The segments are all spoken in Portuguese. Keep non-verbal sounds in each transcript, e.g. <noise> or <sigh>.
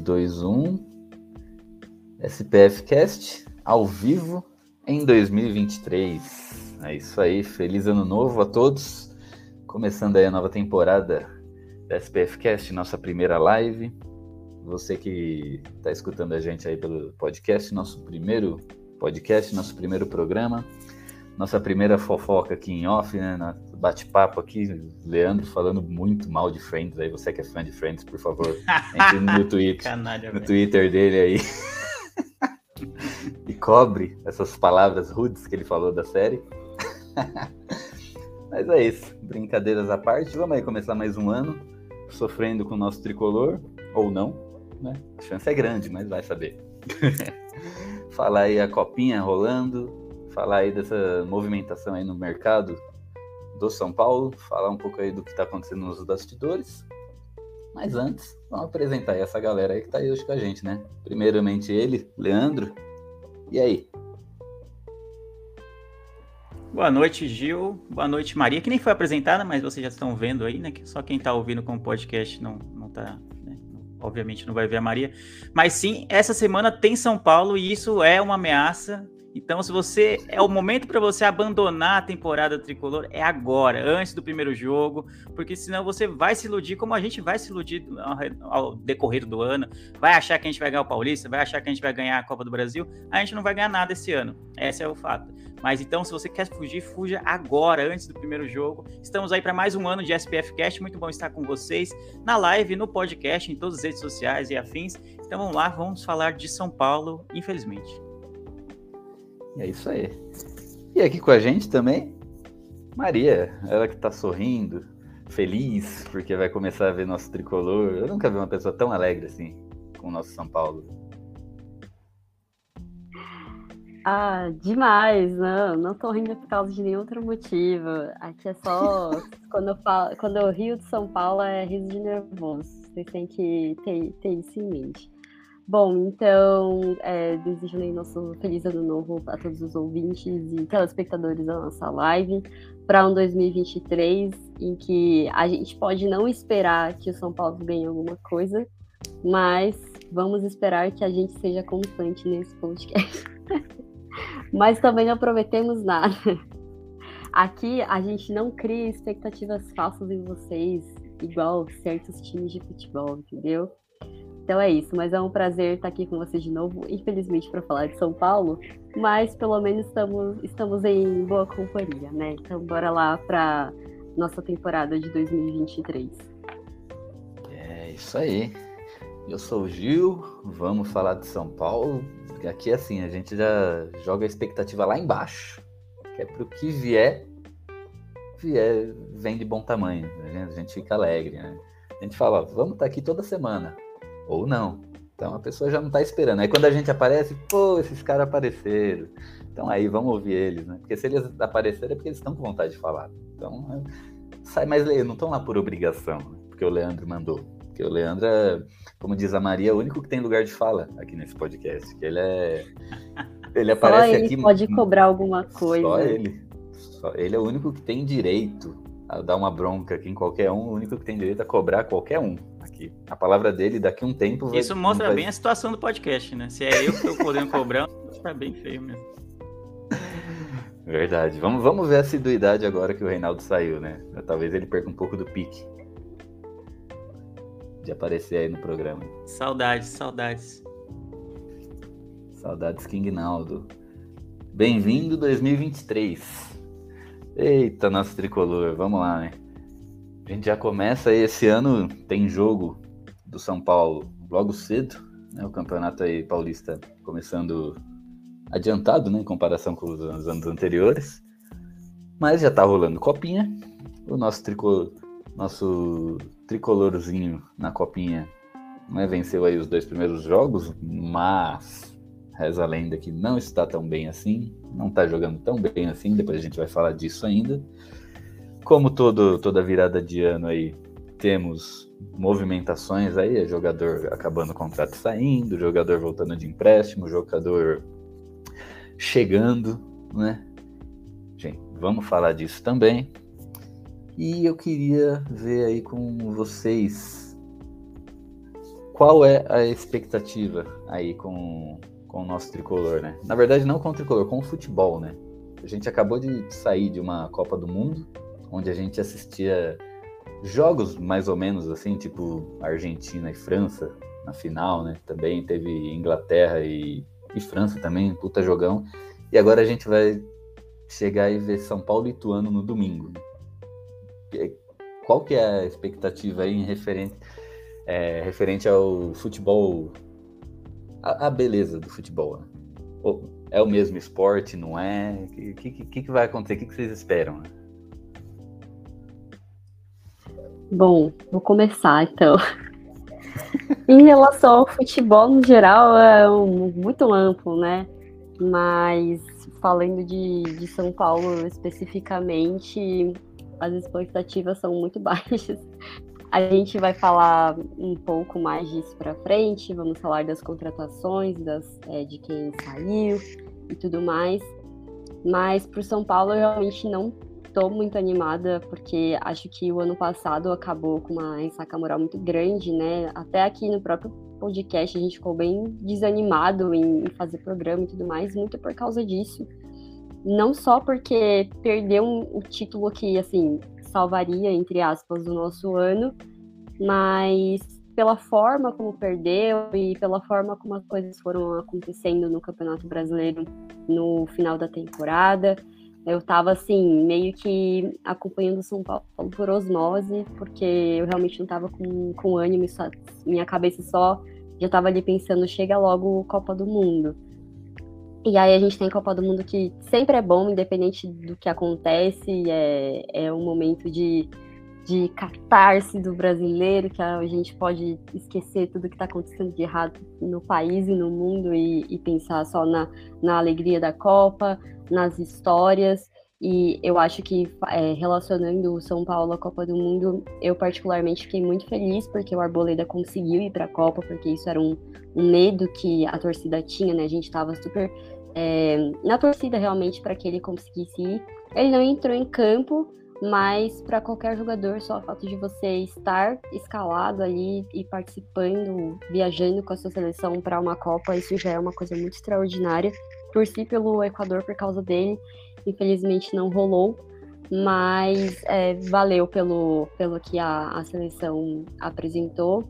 3, 2, 1. SPF Cast ao vivo em 2023. É isso aí, feliz ano novo a todos. Começando aí a nova temporada da SPF Cast, nossa primeira live. Você que está escutando a gente aí pelo podcast, nosso primeiro podcast, nosso primeiro programa, nossa primeira fofoca aqui em off, né? Bate-papo aqui, Leandro falando muito mal de Friends aí. Você que é fã de Friends, por favor, entre no <laughs> Twitter, Canalha, no. Twitter dele aí. <laughs> e cobre essas palavras rudes que ele falou da série. <laughs> Mas é isso, brincadeiras à parte. Vamos aí começar mais um ano sofrendo com o nosso tricolor, ou não, né? A chance é grande, mas vai saber. falar aí a copinha rolando, falar aí dessa movimentação aí no mercado do São Paulo, falar um pouco aí do que está acontecendo nos bastidores. Mas antes, vamos apresentar aí essa galera aí que tá aí hoje com a gente, né? Primeiramente ele, Leandro. E aí? Boa noite, Gil. Boa noite, Maria, que nem foi apresentada, mas vocês já estão vendo aí, né? Só quem tá ouvindo com o podcast não, não tá. né, Obviamente não vai ver a Maria. Mas sim, essa semana tem São Paulo e isso é uma ameaça. Então, se você. É o momento para você abandonar a temporada tricolor, é agora, antes do primeiro jogo, porque senão você vai se iludir, como a gente vai se iludir ao, ao decorrer do ano, vai achar que a gente vai ganhar o Paulista, vai achar que a gente vai ganhar a Copa do Brasil, a gente não vai ganhar nada esse ano. Esse é o fato. Mas então, se você quer fugir, fuja agora, antes do primeiro jogo. Estamos aí para mais um ano de SPF Cast. Muito bom estar com vocês na live, no podcast, em todas as redes sociais e afins. Então vamos lá, vamos falar de São Paulo, infelizmente. É isso aí. E aqui com a gente também, Maria, ela que tá sorrindo, feliz, porque vai começar a ver nosso tricolor. Eu nunca vi uma pessoa tão alegre assim com o nosso São Paulo. Ah, demais, não, não tô rindo por causa de nenhum outro motivo. Aqui é só <laughs> quando eu falo, quando eu rio de São Paulo é riso de nervoso. Vocês têm que ter, ter isso em mente. Bom, então, é, desejo aí nosso feliz ano novo a todos os ouvintes e telespectadores da nossa live para um 2023 em que a gente pode não esperar que o São Paulo ganhe alguma coisa, mas vamos esperar que a gente seja constante nesse podcast. <laughs> mas também não prometemos nada. Aqui a gente não cria expectativas falsas em vocês, igual certos times de futebol, entendeu? Então é isso, mas é um prazer estar aqui com vocês de novo, infelizmente para falar de São Paulo, mas pelo menos estamos, estamos em boa companhia, né? Então bora lá para nossa temporada de 2023. É isso aí. Eu sou o Gil, vamos falar de São Paulo. Aqui assim, a gente já joga a expectativa lá embaixo, que é pro que vier, vier, vem de bom tamanho. né? A gente fica alegre, né? A gente fala, vamos estar aqui toda semana. Ou não. Então a pessoa já não tá esperando. Aí quando a gente aparece, pô, esses caras apareceram. Então aí vamos ouvir eles, né? Porque se eles aparecerem é porque eles estão com vontade de falar. Então é, sai mais leio, não estão lá por obrigação, né? porque o Leandro mandou. Porque o Leandro é, como diz a Maria, o único que tem lugar de fala aqui nesse podcast. Que ele é. Ele Só aparece ele aqui. pode cobrar alguma coisa. Só ele. Só- ele é o único que tem direito a dar uma bronca aqui em qualquer um, o único que tem direito a cobrar qualquer um aqui. A palavra dele daqui a um tempo vai. Isso mostra vai- bem a situação do podcast, né? Se é eu que tô podendo cobrar, tá bem feio mesmo. Verdade. Vamos, vamos ver a assiduidade agora que o Reinaldo saiu, né? Talvez ele perca um pouco do pique. De aparecer aí no programa. Saudades, saudades. Saudades King Naldo. Bem-vindo 2023. Eita, nosso tricolor, vamos lá, né? A gente já começa aí, esse ano tem jogo do São Paulo logo cedo, né? O campeonato aí paulista começando adiantado, né? Em comparação com os anos, anteriores. Mas já tá rolando copinha. O nosso tricolor, nosso tricolorzinho na copinha né, venceu aí os dois primeiros jogos, mas reza a lenda que não está tão bem assim, não está jogando tão bem assim, depois a gente vai falar disso ainda. Como todo, toda virada de ano aí, temos movimentações aí, jogador acabando o contrato saindo, jogador voltando de empréstimo, jogador chegando, né? Gente, vamos falar disso também. E eu queria ver aí com vocês qual é a expectativa aí com, com o nosso tricolor, né? Na verdade, não com o tricolor, com o futebol, né? A gente acabou de sair de uma Copa do Mundo, onde a gente assistia jogos mais ou menos assim, tipo Argentina e França na final, né? Também teve Inglaterra e, e França também, puta jogão. E agora a gente vai chegar e ver São Paulo e Ituano no domingo. Qual que é a expectativa aí em referente, é, referente ao futebol, a, a beleza do futebol? Né? É o mesmo esporte, não é? O que, que, que, vai acontecer? O que, que vocês esperam? Né? Bom, vou começar então. em relação ao futebol no geral, é um, muito amplo, né? Mas falando de, de São Paulo especificamente, as expectativas são muito <laughs> baixas. A gente vai falar um pouco mais disso para frente, vamos falar das contratações, das, é, de quem saiu e tudo mais. Mas para o São Paulo eu realmente não estou muito animada, porque acho que o ano passado acabou com uma ressaca moral muito grande, né? Até aqui no próprio podcast a gente ficou bem desanimado em fazer programa e tudo mais, muito por causa disso. Não só porque perdeu o título que, assim, salvaria, entre aspas, o nosso ano, mas pela forma como perdeu e pela forma como as coisas foram acontecendo no Campeonato Brasileiro no final da temporada. Eu estava assim, meio que acompanhando o São Paulo por osmose, porque eu realmente não estava com, com ânimo, só, minha cabeça só já estava ali pensando, chega logo Copa do Mundo. E aí a gente tem Copa do Mundo que sempre é bom, independente do que acontece, é, é um momento de, de catarse do brasileiro, que a gente pode esquecer tudo que está acontecendo de errado no país e no mundo e, e pensar só na, na alegria da Copa, nas histórias. E eu acho que é, relacionando o São Paulo à Copa do Mundo, eu particularmente fiquei muito feliz porque o Arboleda conseguiu ir para a Copa, porque isso era um, um, medo que a torcida tinha, né? A gente estava super é, na torcida realmente para que ele conseguisse ir. Ele não entrou em campo, mas para qualquer jogador, só o fato de você estar escalado ali e participando, viajando com a sua seleção para uma Copa, isso já é uma coisa muito extraordinária. Torci pelo Equador por causa dele, infelizmente não rolou, mas é, valeu pelo, pelo que a, a seleção apresentou.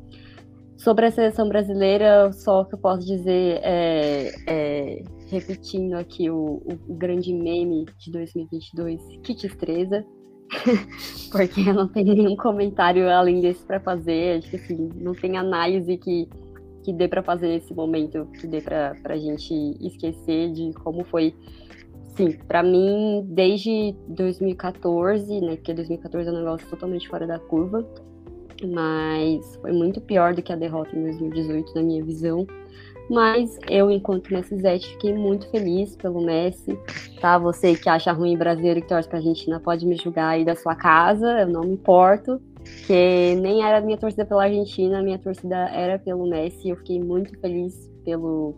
Sobre a seleção brasileira, só o que eu posso dizer é, é repetindo aqui o, o, o, grande meme de 2022, que destreza, <laughs> porque eu não tenho nenhum comentário além desse para fazer, acho que assim, não tem análise que, que dê para fazer nesse momento, que dê para a gente esquecer de como foi Sim, para mim, desde 2014, né? Porque 2014 é um negócio totalmente fora da curva mas foi muito pior do que a derrota em 2018, na minha visão. Mas eu, enquanto Messizete, fiquei muito feliz pelo Messi, tá? Você que acha ruim brasileiro e que torce pra Argentina pode me julgar aí da sua casa, eu não me importo, que nem era minha torcida pela Argentina, minha torcida era pelo Messi, eu fiquei muito feliz pelo,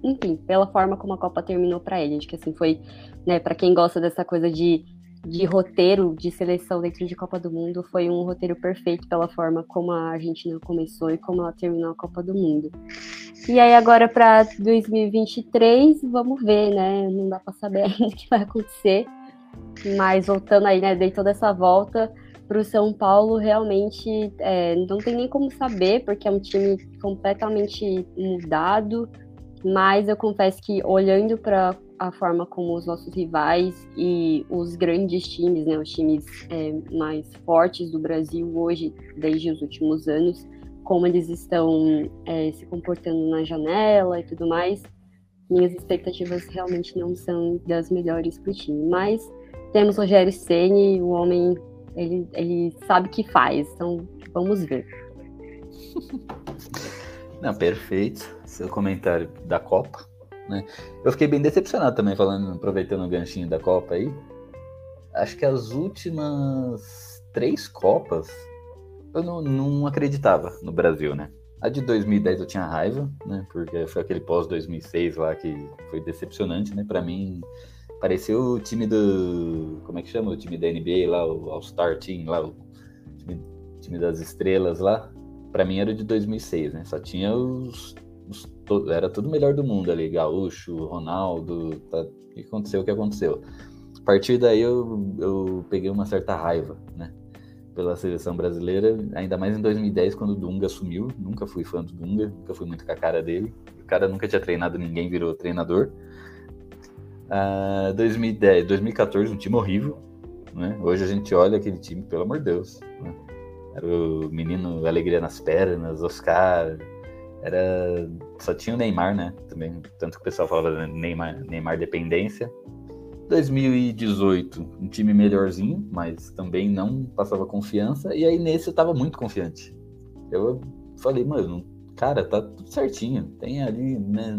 enfim, pela forma como a Copa terminou para ele. Acho que assim foi, né, para quem gosta dessa coisa de de roteiro de seleção dentro de Copa do Mundo foi um roteiro perfeito pela forma como a Argentina começou e como ela terminou a Copa do Mundo. E aí agora para 2023, vamos ver, né? Não dá para saber <laughs> ainda o que vai acontecer. Mas voltando aí, né, dei toda essa volta para o São Paulo, realmente é, não tem nem como saber, porque é um time completamente mudado. Mas eu confesso que olhando para a forma como os nossos rivais e os grandes times, né, os times é, mais fortes do Brasil hoje, desde os últimos anos, como eles estão é, se comportando na janela e tudo mais, minhas expectativas realmente não são das melhores para o time. Mas temos Rogério Ceni, o homem Ele, ele sabe que faz, então vamos ver. <laughs> Não, perfeito. Seu comentário da Copa. Né? Eu fiquei bem decepcionado também, falando, aproveitando o ganchinho da Copa aí. Acho que as últimas três Copas eu não, não acreditava no Brasil, né? A de 2010 eu tinha raiva, né? Porque foi aquele pós 2006 lá que foi decepcionante, né? Para mim pareceu o time do como é que chama o time da NBA lá, o All Star Team lá, o time, time das estrelas lá. Para mim era de 2006, né? Só tinha os, os era tudo melhor do mundo ali, Gaúcho, Ronaldo, tá, o que aconteceu, o que aconteceu. A partir daí eu, eu peguei uma certa raiva, né? Pela seleção brasileira, ainda mais em 2010, quando o Dunga assumiu. Nunca fui fã do Dunga, nunca fui muito com a cara dele. O cara nunca tinha treinado ninguém, virou treinador. Uh, 2010, 2014, um time horrível. Né? Hoje a gente olha aquele time, pelo amor de Deus. Né? Era o menino Alegria nas pernas, Oscar. Era... Só tinha o Neymar, né? Também, tanto que o pessoal falava Neymar, Neymar dependência. 2018, um time melhorzinho, mas também não passava confiança. E aí nesse eu tava muito confiante. Eu falei, mano, cara, tá tudo certinho. Tem ali, né,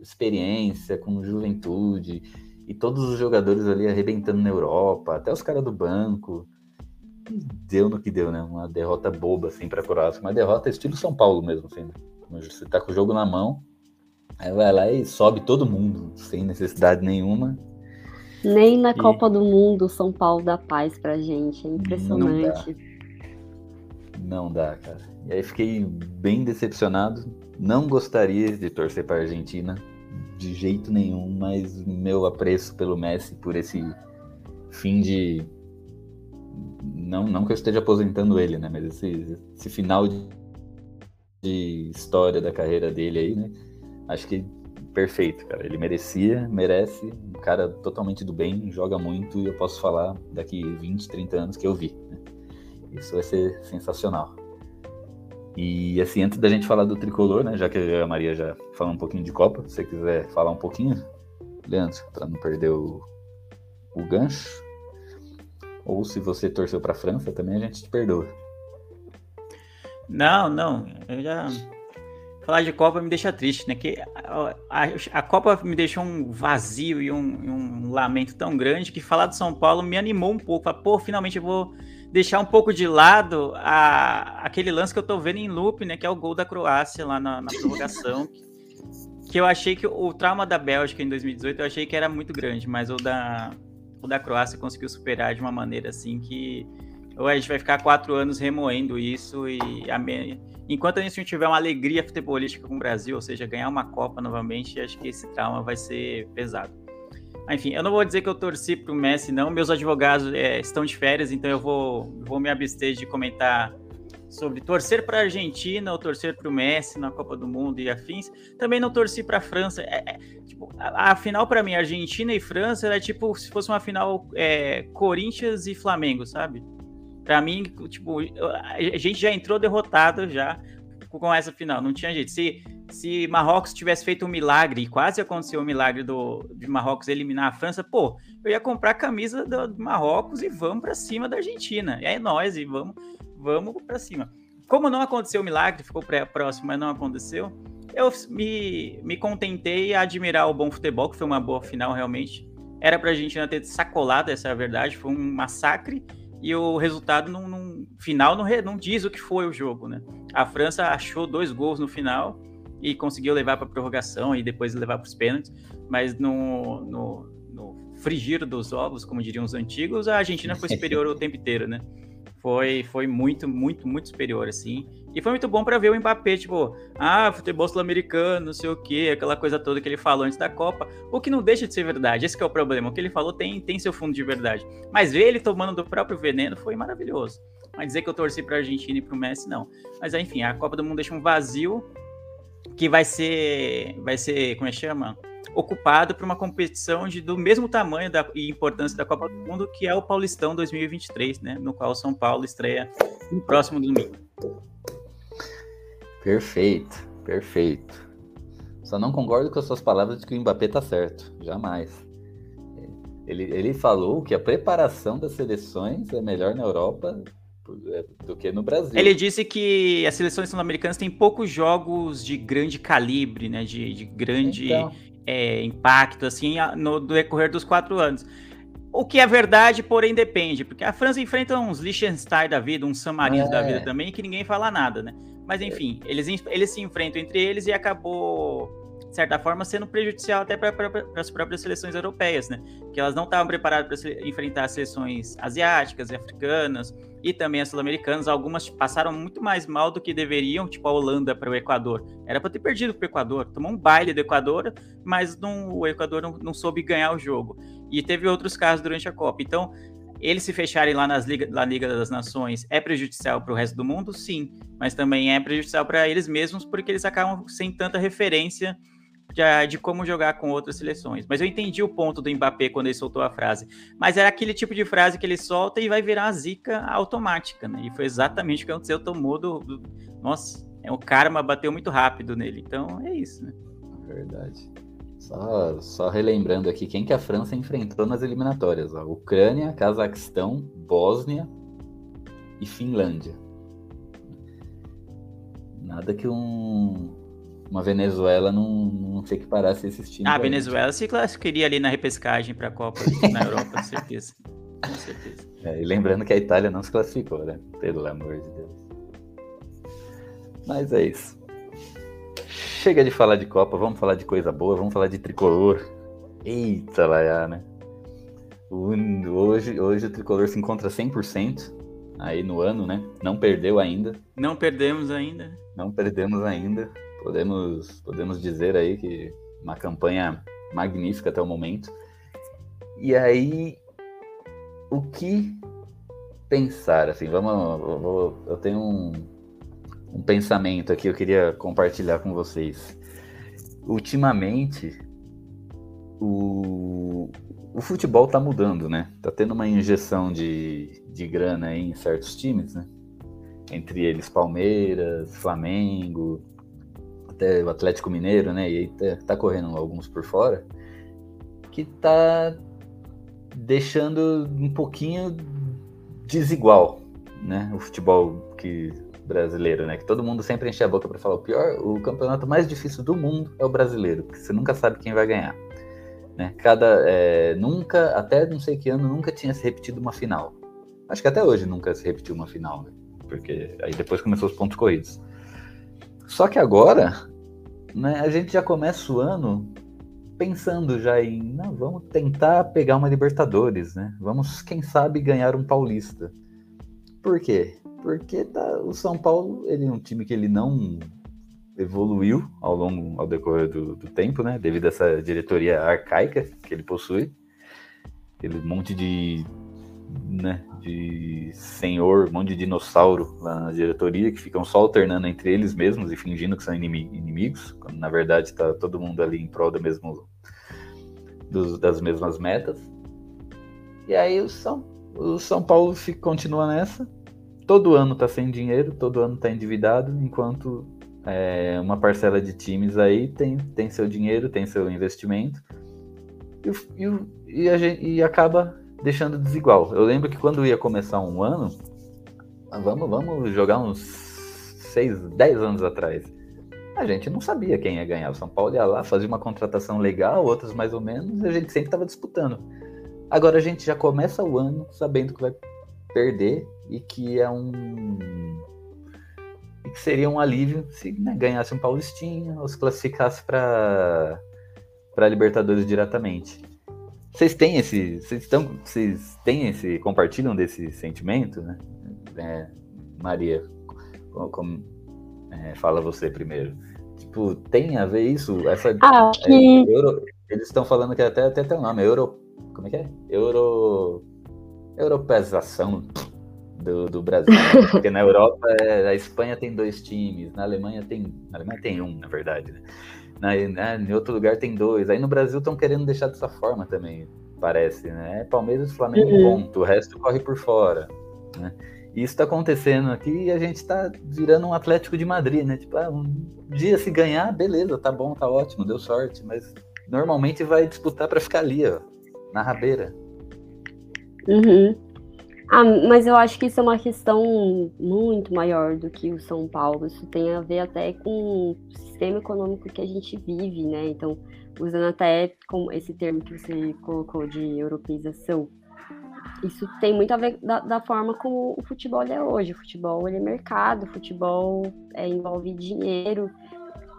experiência com juventude e todos os jogadores ali arrebentando na Europa, até os caras do banco. E deu no que deu, né? Uma derrota boba, assim, pra Croácia. Uma derrota estilo São Paulo mesmo, assim. Né? Você tá com o jogo na mão, aí vai lá e sobe todo mundo, sem necessidade nenhuma nem na e... Copa do Mundo São Paulo dá paz pra gente. É impressionante. Não dá. Não dá, cara. E aí fiquei bem decepcionado. Não gostaria de torcer para a Argentina de jeito nenhum, mas meu apreço pelo Messi por esse fim de não, não que eu esteja aposentando ele, né, mas esse, esse final de, de história da carreira dele aí, né? Acho que perfeito, cara. Ele merecia, merece. Um cara totalmente do bem, joga muito e eu posso falar daqui 20, 30 anos que eu vi. Né? Isso vai ser sensacional. E assim, antes da gente falar do tricolor, né, já que a Maria já falou um pouquinho de Copa, se você quiser falar um pouquinho, Leandro, para não perder o, o gancho. Ou se você torceu para a França, também a gente te perdoa. Não, não, eu já falar de Copa me deixa triste, né? Que a, a, a Copa me deixou um vazio e um, um, lamento tão grande que falar do São Paulo me animou um pouco. Falar, pô, finalmente eu vou deixar um pouco de lado a, aquele lance que eu tô vendo em loop, né? Que é o gol da Croácia lá na, na prorrogação. que eu achei que o trauma da Bélgica em 2018 eu achei que era muito grande, mas o da, o da Croácia conseguiu superar de uma maneira assim que ou a gente vai ficar quatro anos remoendo isso e a, enquanto a gente não tiver uma alegria futebolística com o Brasil, ou seja, ganhar uma Copa novamente, acho que esse trauma vai ser pesado. Enfim, eu não vou dizer que eu torci para o Messi, não. Meus advogados é, estão de férias, então eu vou, vou me abster de comentar sobre torcer para a Argentina ou torcer para o Messi na Copa do Mundo e afins. Também não torci para a França. É, é, tipo, a, a, final para mim, Argentina e França, era tipo se fosse uma final é, Corinthians e Flamengo, sabe? Para mim, tipo, a gente já entrou derrotado já com essa final. Não tinha jeito. Se, se Marrocos tivesse feito um milagre, e quase aconteceu o um milagre do, de Marrocos eliminar a França, pô, eu ia comprar a camisa do, do Marrocos e vamos para cima da Argentina. E é nós, e vamos, vamos para cima. Como não aconteceu o milagre, ficou próximo, mas não aconteceu, eu me, me contentei a admirar o bom futebol, que foi uma boa final realmente. Era para a Argentina ter sacolado, essa é a verdade, foi um massacre e o resultado no, no final não, não, diz o que foi o jogo, né? A França achou dois gols no final e conseguiu levar para prorrogação e depois levar para os pênaltis, mas no, no, no frigir dos ovos, como diriam os antigos, a Argentina foi superior o tempo inteiro, né? Foi, foi muito, muito, muito superior, assim. E foi muito bom para ver o Mbappé, tipo, ah, futebol sul-americano, não sei o quê, aquela coisa toda que ele falou antes da Copa. O que não deixa de ser verdade, esse é o problema. O que ele falou tem, tem seu fundo de verdade. Mas ver ele tomando do próprio veneno foi maravilhoso. Mas dizer que eu torci pra Argentina e pro Messi, não. Mas enfim, a Copa do Mundo deixa um vazio que vai ser. Vai ser. Como é que chama? Ocupado por uma competição de, do mesmo tamanho da, e importância da Copa do Mundo, que é o Paulistão 2023, né? No qual o São Paulo estreia no próximo domingo. Perfeito, perfeito. Só não concordo com as suas palavras de que o Mbappé tá certo. Jamais. Ele, ele falou que a preparação das seleções é melhor na Europa é, do que no Brasil. Ele disse que as seleções sul-americanas têm poucos jogos de grande calibre, né? De, de grande então. É, impacto, assim, no decorrer dos quatro anos. O que é verdade, porém depende, porque a França enfrenta uns Liechtenstein da vida, uns San Marino é. da vida também, que ninguém fala nada, né? Mas enfim, eles, eles se enfrentam entre eles e acabou de certa forma, sendo prejudicial até para as próprias seleções europeias, né? Que elas não estavam preparadas para enfrentar seleções asiáticas e africanas e também as sul-americanas. Algumas passaram muito mais mal do que deveriam, tipo a Holanda para o Equador. Era para ter perdido para o Equador, tomou um baile do Equador, mas não, o Equador não, não soube ganhar o jogo. E teve outros casos durante a Copa. Então, eles se fecharem lá nas Liga, na Liga das Nações é prejudicial para o resto do mundo? Sim, mas também é prejudicial para eles mesmos porque eles acabam sem tanta referência de, de, como jogar com outras seleções. Mas eu entendi o ponto do Mbappé quando ele soltou a frase. Mas era aquele tipo de frase que ele solta e vai virar a zica automática, né? E foi exatamente o que aconteceu. Tomou do. do... Nossa, é, o karma bateu muito rápido nele. Então é isso, né? Verdade. Só, só relembrando aqui quem que a França enfrentou nas eliminatórias: ó. Ucrânia, Cazaquistão, Bósnia e Finlândia. Nada que um uma Venezuela não, não se equiparasse a esses times. Ah, a Venezuela se classificaria ali na repescagem para a Copa na Europa, com certeza. Com certeza. É, e lembrando que a Itália não se classificou, né? Pelo amor de Deus. Mas é isso. Chega de falar de Copa, vamos falar de coisa boa, vamos falar de tricolor. Eita, lá, né? Hoje, hoje o tricolor se encontra 100% aí no ano, né? Não perdeu ainda. Não perdemos ainda. Não perdemos ainda. Podemos, podemos dizer aí que uma campanha magnífica até o momento. E aí, o que pensar? Assim, vamos, eu, vou, eu tenho um, um pensamento aqui, eu queria compartilhar com vocês. Ultimamente, o, o futebol tá mudando, né? Tá tendo uma injeção de, de grana em certos times, né? Entre eles Palmeiras, Flamengo, até o Atlético Mineiro, né? E aí tá, tá correndo alguns por fora, que tá deixando um pouquinho desigual, né? O futebol que brasileiro, né? Que todo mundo sempre enche a boca para falar o pior, o campeonato mais difícil do mundo é o brasileiro, porque você nunca sabe quem vai ganhar, né? Cada é, nunca, até não sei que ano, nunca tinha se repetido uma final. Acho que até hoje nunca se repetiu uma final, né? Porque aí depois começou os pontos corridos. Só que agora, né, a gente já começa o ano pensando já em, não, vamos tentar pegar uma Libertadores, né? Vamos, quem sabe, ganhar um Paulista. Por quê? Porque tá, o São Paulo, ele é um time que ele não evoluiu ao longo, ao decorrer do, do tempo, né? Devido a essa diretoria arcaica que ele possui. Aquele monte de né, de senhor, um monte de dinossauro lá na diretoria que ficam só alternando entre eles mesmos e fingindo que são inimigos, quando na verdade está todo mundo ali em prol mesmo, dos, das mesmas metas. E aí o São, o São Paulo fica, continua nessa. Todo ano está sem dinheiro, todo ano está endividado, enquanto é, uma parcela de times aí tem, tem seu dinheiro, tem seu investimento e, e, e, gente, e acaba deixando desigual. Eu lembro que quando ia começar um ano, ah, vamos, vamos jogar uns 6, 10 anos atrás. A gente não sabia quem ia ganhar. O São Paulo ia lá, fazia uma contratação legal, outras mais ou menos, e a gente sempre estava disputando. Agora a gente já começa o ano sabendo que vai perder e que é um. E que seria um alívio se né, ganhasse um Paulistinha ou se classificasse para para Libertadores diretamente. Vocês têm esse. Vocês, estão, vocês têm esse. compartilham desse sentimento, né? É, Maria, como, como é, fala você primeiro. Tipo, tem a ver isso? Essa, ah, é, que... Euro, eles estão falando que até, até tem um nome, Euro. Como é que é? Euro. Europeização do, do Brasil. <laughs> Porque na Europa, é, a Espanha tem dois times, na Alemanha tem. Na Alemanha tem um, na verdade, né? Na, né, em outro lugar tem dois. Aí no Brasil estão querendo deixar dessa forma também, parece, né? É Palmeiras e Flamengo, uhum. ponto. O resto corre por fora. Né? E isso está acontecendo aqui e a gente está virando um Atlético de Madrid, né? Tipo, ah, um dia se ganhar, beleza, tá bom, tá ótimo, deu sorte, mas normalmente vai disputar para ficar ali, ó. na rabeira. Uhum. Ah, mas eu acho que isso é uma questão muito maior do que o São Paulo. Isso tem a ver até com sistema econômico que a gente vive, né? Então, usando até com esse termo que você colocou de europeização, isso tem muito a ver da, da, forma como o futebol é hoje. O futebol é mercado, o futebol é, envolve dinheiro.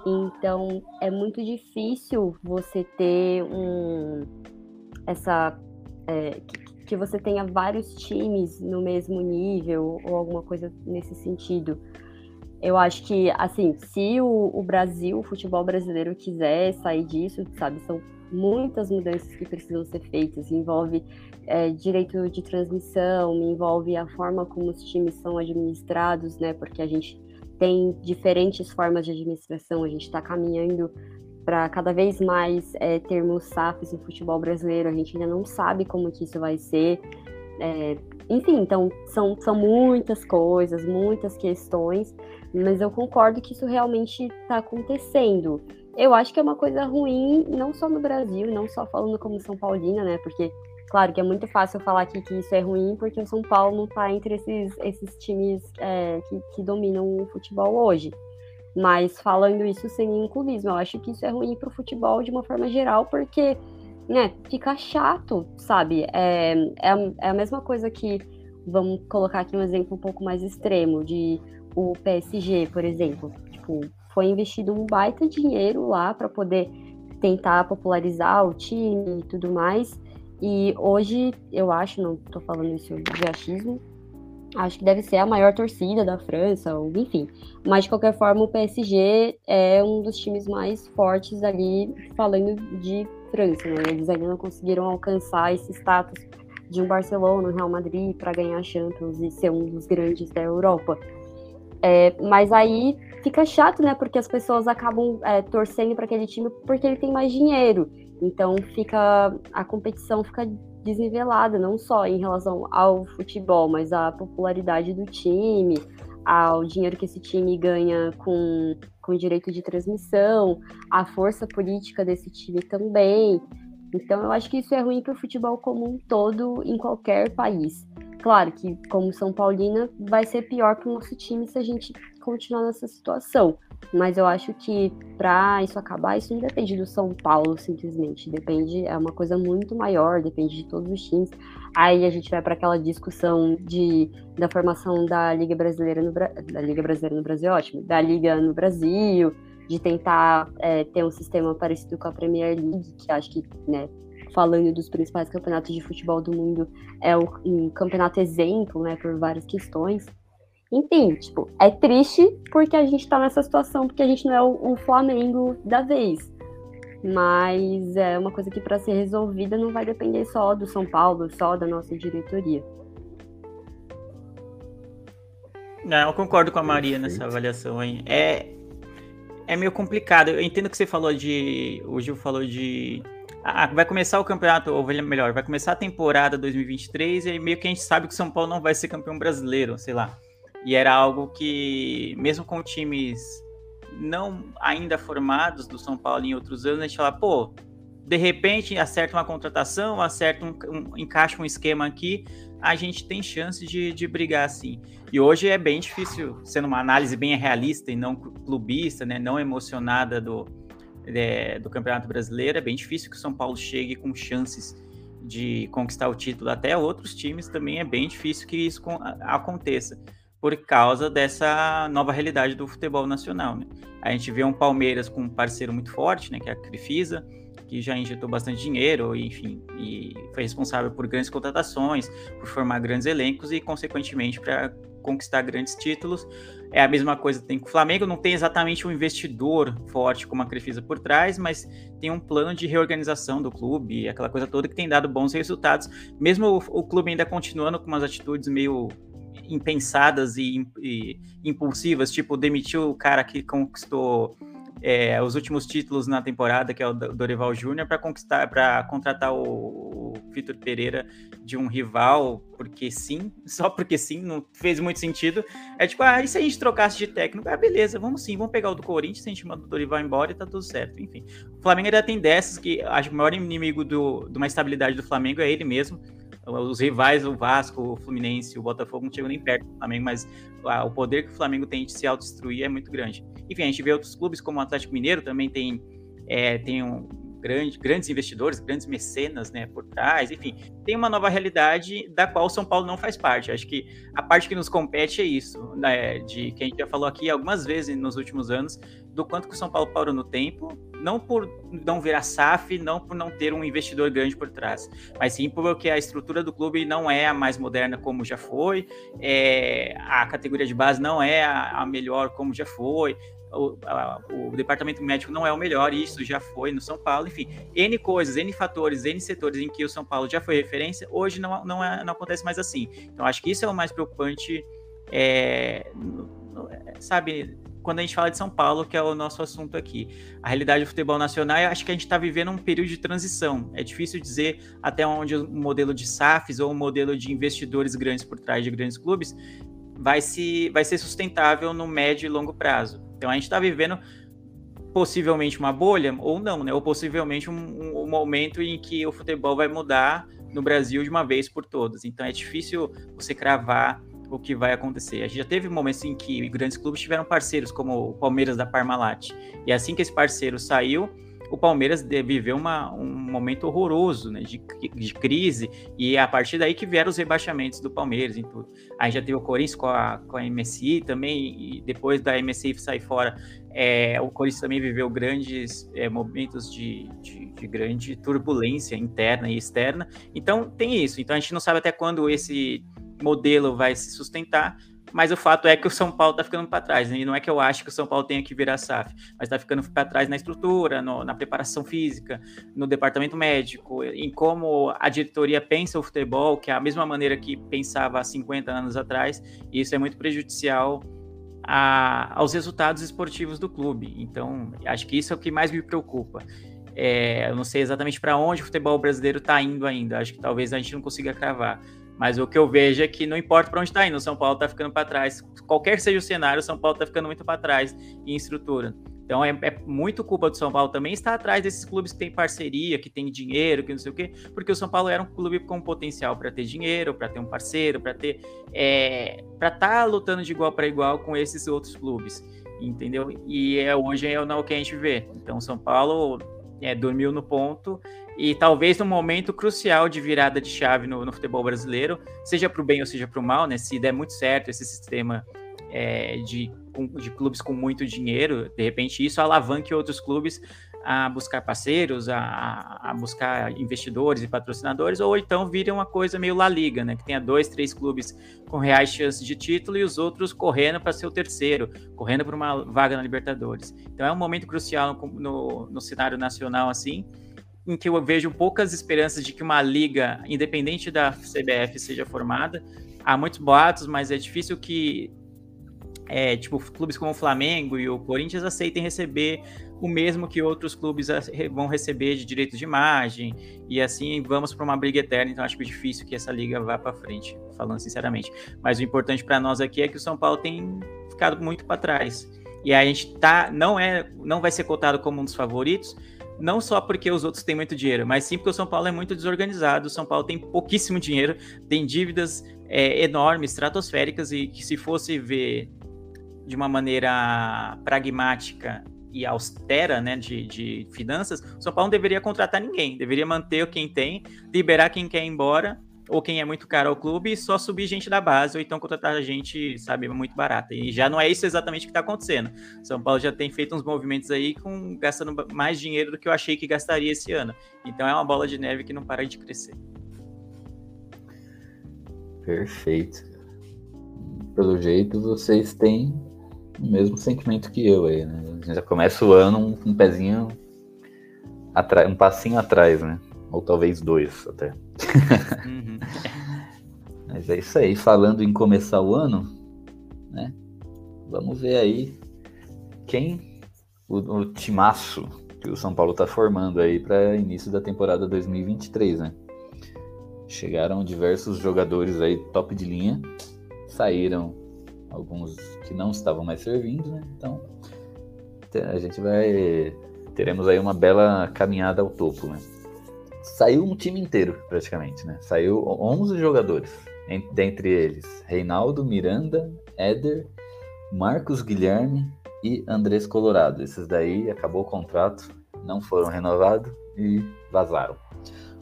Então é muito difícil você ter um essa é, que, que, você tenha vários times no mesmo nível ou alguma coisa nesse sentido. Eu acho que, assim, se o, o Brasil, o futebol brasileiro quiser sair disso, sabe, são muitas mudanças que precisam ser feitas. Envolve é, direito de transmissão, envolve a forma como os times são administrados, né? Porque a gente tem diferentes formas de administração, a gente está caminhando para cada vez mais é, termos SAFs no futebol brasileiro, a gente ainda não sabe como que isso vai ser. É, enfim, então são, são muitas coisas, muitas questões, mas eu concordo que isso realmente está acontecendo. Eu acho que é uma coisa ruim, não só no Brasil, não só falando como São Paulina, né? Porque Claro que é muito fácil falar aqui que isso é ruim, porque o São Paulo não está entre esses, esses times é, que, que dominam o futebol hoje. Mas falando isso sem clubismo, eu acho que isso é ruim para o futebol de uma forma geral, porque né, fica chato, sabe? É, é, é a mesma coisa que, vamos colocar aqui um exemplo um pouco mais extremo, de o PSG, por exemplo. Tipo, foi investido um baita dinheiro lá para poder tentar popularizar o time e tudo mais. E hoje, eu acho, não estou falando isso de achismo, acho que deve ser a maior torcida da França, ou enfim. Mas de qualquer forma, o PSG é um dos times mais fortes ali, falando de França, né? Eles ainda não conseguiram alcançar esse status de um Barcelona, um Real Madrid para ganhar Champions e ser um dos grandes da Europa. É, mas aí fica chato, né? Porque as pessoas acabam é, torcendo para aquele time porque ele tem mais dinheiro. Então fica a competição fica desnivelada, não só em relação ao futebol, mas à popularidade do time, ao dinheiro que esse time ganha com, com direito de transmissão, a força política desse time também. Então eu acho que isso é ruim para o futebol como um todo em qualquer país. Claro que, como São Paulina, vai ser pior para o nosso time se a gente continuar nessa situação. Mas eu acho que para isso acabar, isso não depende do São Paulo simplesmente. Depende, é uma coisa muito maior, depende de todos os times. Aí a gente vai para aquela discussão de, da formação da Liga Brasileira no da Liga Brasileira no Brasil, ótimo, da Liga no Brasil, de tentar é, ter um sistema parecido com a Premier League, que acho que, né, falando dos principais campeonatos de futebol do mundo, é um campeonato exemplo, né, por várias questões. Enfim, tipo, é triste porque a gente tá nessa situação, porque a gente não é o, o Flamengo da vez. Mas é uma coisa que para ser resolvida não vai depender só do São Paulo, só da nossa diretoria. Não, eu concordo com a Maria Perfeito. nessa avaliação aí. É, é meio complicado. Eu entendo que você falou de. O Gil falou de. Ah, vai começar o campeonato, ou melhor, vai começar a temporada 2023 e meio que a gente sabe que o São Paulo não vai ser campeão brasileiro, sei lá. E era algo que, mesmo com times não ainda formados do São Paulo em outros anos, a gente fala, pô, de repente acerta uma contratação, acerta um, um encaixa um esquema aqui, a gente tem chance de, de brigar assim. E hoje é bem difícil, sendo uma análise bem realista e não clubista, né, não emocionada do, é, do Campeonato Brasileiro, é bem difícil que o São Paulo chegue com chances de conquistar o título. Até outros times também é bem difícil que isso aconteça por causa dessa nova realidade do futebol nacional. Né? A gente vê um Palmeiras com um parceiro muito forte, né, que é a Crefisa, que já injetou bastante dinheiro, enfim, e foi responsável por grandes contratações, por formar grandes elencos e, consequentemente, para conquistar grandes títulos. É a mesma coisa tem com o Flamengo, não tem exatamente um investidor forte como a Crefisa por trás, mas tem um plano de reorganização do clube, aquela coisa toda que tem dado bons resultados, mesmo o, o clube ainda continuando com umas atitudes meio impensadas e, e impulsivas, tipo demitiu o cara que conquistou é, os últimos títulos na temporada, que é o Dorival Júnior, para conquistar, para contratar o, Vitor Pereira de um rival, porque sim, <laughs> só porque sim, não fez muito sentido. É tipo, ah, e se a gente trocasse de técnico? Ah, beleza, vamos sim, vamos pegar o do Corinthians, a gente manda o Dorival embora e tá tudo certo. Enfim, o Flamengo ainda tem dessas que acho que o maior inimigo do, de uma estabilidade do Flamengo é ele mesmo. Os rivais, o Vasco, o Fluminense, o Botafogo não chegam nem perto do Flamengo, mas ah, o poder que o Flamengo tem de se autodestruir é muito grande. Enfim, a gente vê outros clubes como o Atlético Mineiro também tem, é, tem um, grande, grandes investidores, grandes mecenas né, por trás, enfim, tem uma nova realidade da qual o São Paulo não faz parte. Acho que a parte que nos compete é isso, né, de que a gente já falou aqui algumas vezes nos últimos anos, do quanto que o São Paulo parou no tempo, não por não ver a SAF, não por não ter um investidor grande por trás, mas sim porque a estrutura do clube não é a mais moderna como já foi, é, a categoria de base não é a, a melhor como já foi, o, a, o, departamento médico não é o melhor, isso já foi no São Paulo, enfim, N coisas, N fatores, N setores em que o São Paulo já foi referência, hoje não, não, é, não acontece mais assim. Então, acho que isso é o mais preocupante, é, sabe, quando a gente fala de São Paulo, que é o nosso assunto aqui. A realidade do futebol nacional, eu acho que a gente está vivendo um período de transição. É difícil dizer até onde o modelo de SAFs ou o modelo de investidores grandes por trás de grandes clubes vai, se, vai ser sustentável no médio e longo prazo. Então a gente está vivendo possivelmente uma bolha, ou não, né? Ou possivelmente um, um, um, momento em que o futebol vai mudar no Brasil de uma vez por todas. Então é difícil você cravar o que vai acontecer. A gente já teve momentos em que grandes clubes tiveram parceiros, como o Palmeiras da Parmalat. E assim que esse parceiro saiu, o Palmeiras viveu uma, um momento horroroso né, de, de, crise, e é a partir daí que vieram os rebaixamentos do Palmeiras em tudo. Aí já teve o Corinthians com a, com a MSI também, e depois da MSI sair fora, é, o Corinthians também viveu grandes é, momentos de, de, de, grande turbulência interna e externa. Então tem isso. Então a gente não sabe até quando esse modelo vai se sustentar, mas o fato é que o São Paulo está ficando para trás. Né? E não é que eu acho que o São Paulo tenha que virar SAF, mas está ficando para trás na estrutura, no, na preparação física, no departamento médico, em como a diretoria pensa o futebol, que é a mesma maneira que pensava há 50 anos atrás, e isso é muito prejudicial a, aos resultados esportivos do clube. Então, acho que isso é o que mais me preocupa. É, eu não sei exatamente para onde o futebol brasileiro está indo ainda. Acho que talvez a gente não consiga cravar. Mas o que eu vejo é que não importa para onde está indo, o São Paulo está ficando para trás. Qualquer seja o cenário, o São Paulo está ficando muito para trás em estrutura. Então é, é, muito culpa do São Paulo também estar atrás desses clubes que têm parceria, que têm dinheiro, que não sei o quê, porque o São Paulo era um clube com potencial para ter dinheiro, para ter um parceiro, para ter é, para estar tá lutando de igual para igual com esses outros clubes, entendeu? E é hoje é o que a gente vê. Então São Paulo é, dormiu no ponto e talvez no momento crucial de virada de chave no, no futebol brasileiro, seja para o bem ou seja para o mal, né? Se der muito certo esse sistema é, de, de clubes com muito dinheiro, de repente isso alavanque outros clubes a buscar parceiros, a, a, buscar investidores e patrocinadores, ou então vire uma coisa meio La Liga, né? Que tenha dois, três clubes com reais chances de título e os outros correndo para ser o terceiro, correndo para uma vaga na Libertadores. Então é um momento crucial no, no, no cenário nacional, assim, em que eu vejo poucas esperanças de que uma liga, independente da CBF, seja formada. Há muitos boatos, mas é difícil que é, tipo, clubes como o Flamengo e o Corinthians aceitem receber o mesmo que outros clubes vão receber de direitos de imagem, e assim vamos para uma briga eterna. Então, acho que difícil que essa liga vá para frente, falando sinceramente. Mas o importante para nós aqui é que o São Paulo tem ficado muito para trás. E a gente tá, não é, não vai ser cotado como um dos favoritos, não só porque os outros têm muito dinheiro, mas sim porque o São Paulo é muito desorganizado. O São Paulo tem pouquíssimo dinheiro, tem dívidas é, enormes, estratosféricas, e que se fosse ver de uma maneira pragmática e austera né, de, de finanças, o São Paulo não deveria contratar ninguém, deveria manter quem tem, liberar quem quer ir embora ou quem é muito caro ao clube, só subir gente da base, ou então contratar gente, sabe, muito barata. E já não é isso exatamente o que está acontecendo. São Paulo já tem feito uns movimentos aí com gastando mais dinheiro do que eu achei que gastaria esse ano. Então é uma bola de neve que não para de crescer. Perfeito. Pelo jeito, vocês têm o mesmo sentimento que eu aí, né? A gente já começa o ano um, um pezinho atrás, um passinho atrás, né? Ou talvez dois até. Uhum. <laughs> Mas é isso aí. Falando em começar o ano, né? Vamos ver aí quem o, o timaço que o São Paulo está formando aí para início da temporada 2023, né? chegaram diversos jogadores aí top de linha, saíram alguns que não estavam mais servindo, né? Então a gente vai teremos aí uma bela caminhada ao topo, né? Saiu um time inteiro, praticamente, né? Saiu 11 jogadores, dentre eles Reinaldo, Miranda, Éder, Marcos Guilherme e Andrés Colorado. Esses daí acabou o contrato, não foram renovados e vazaram.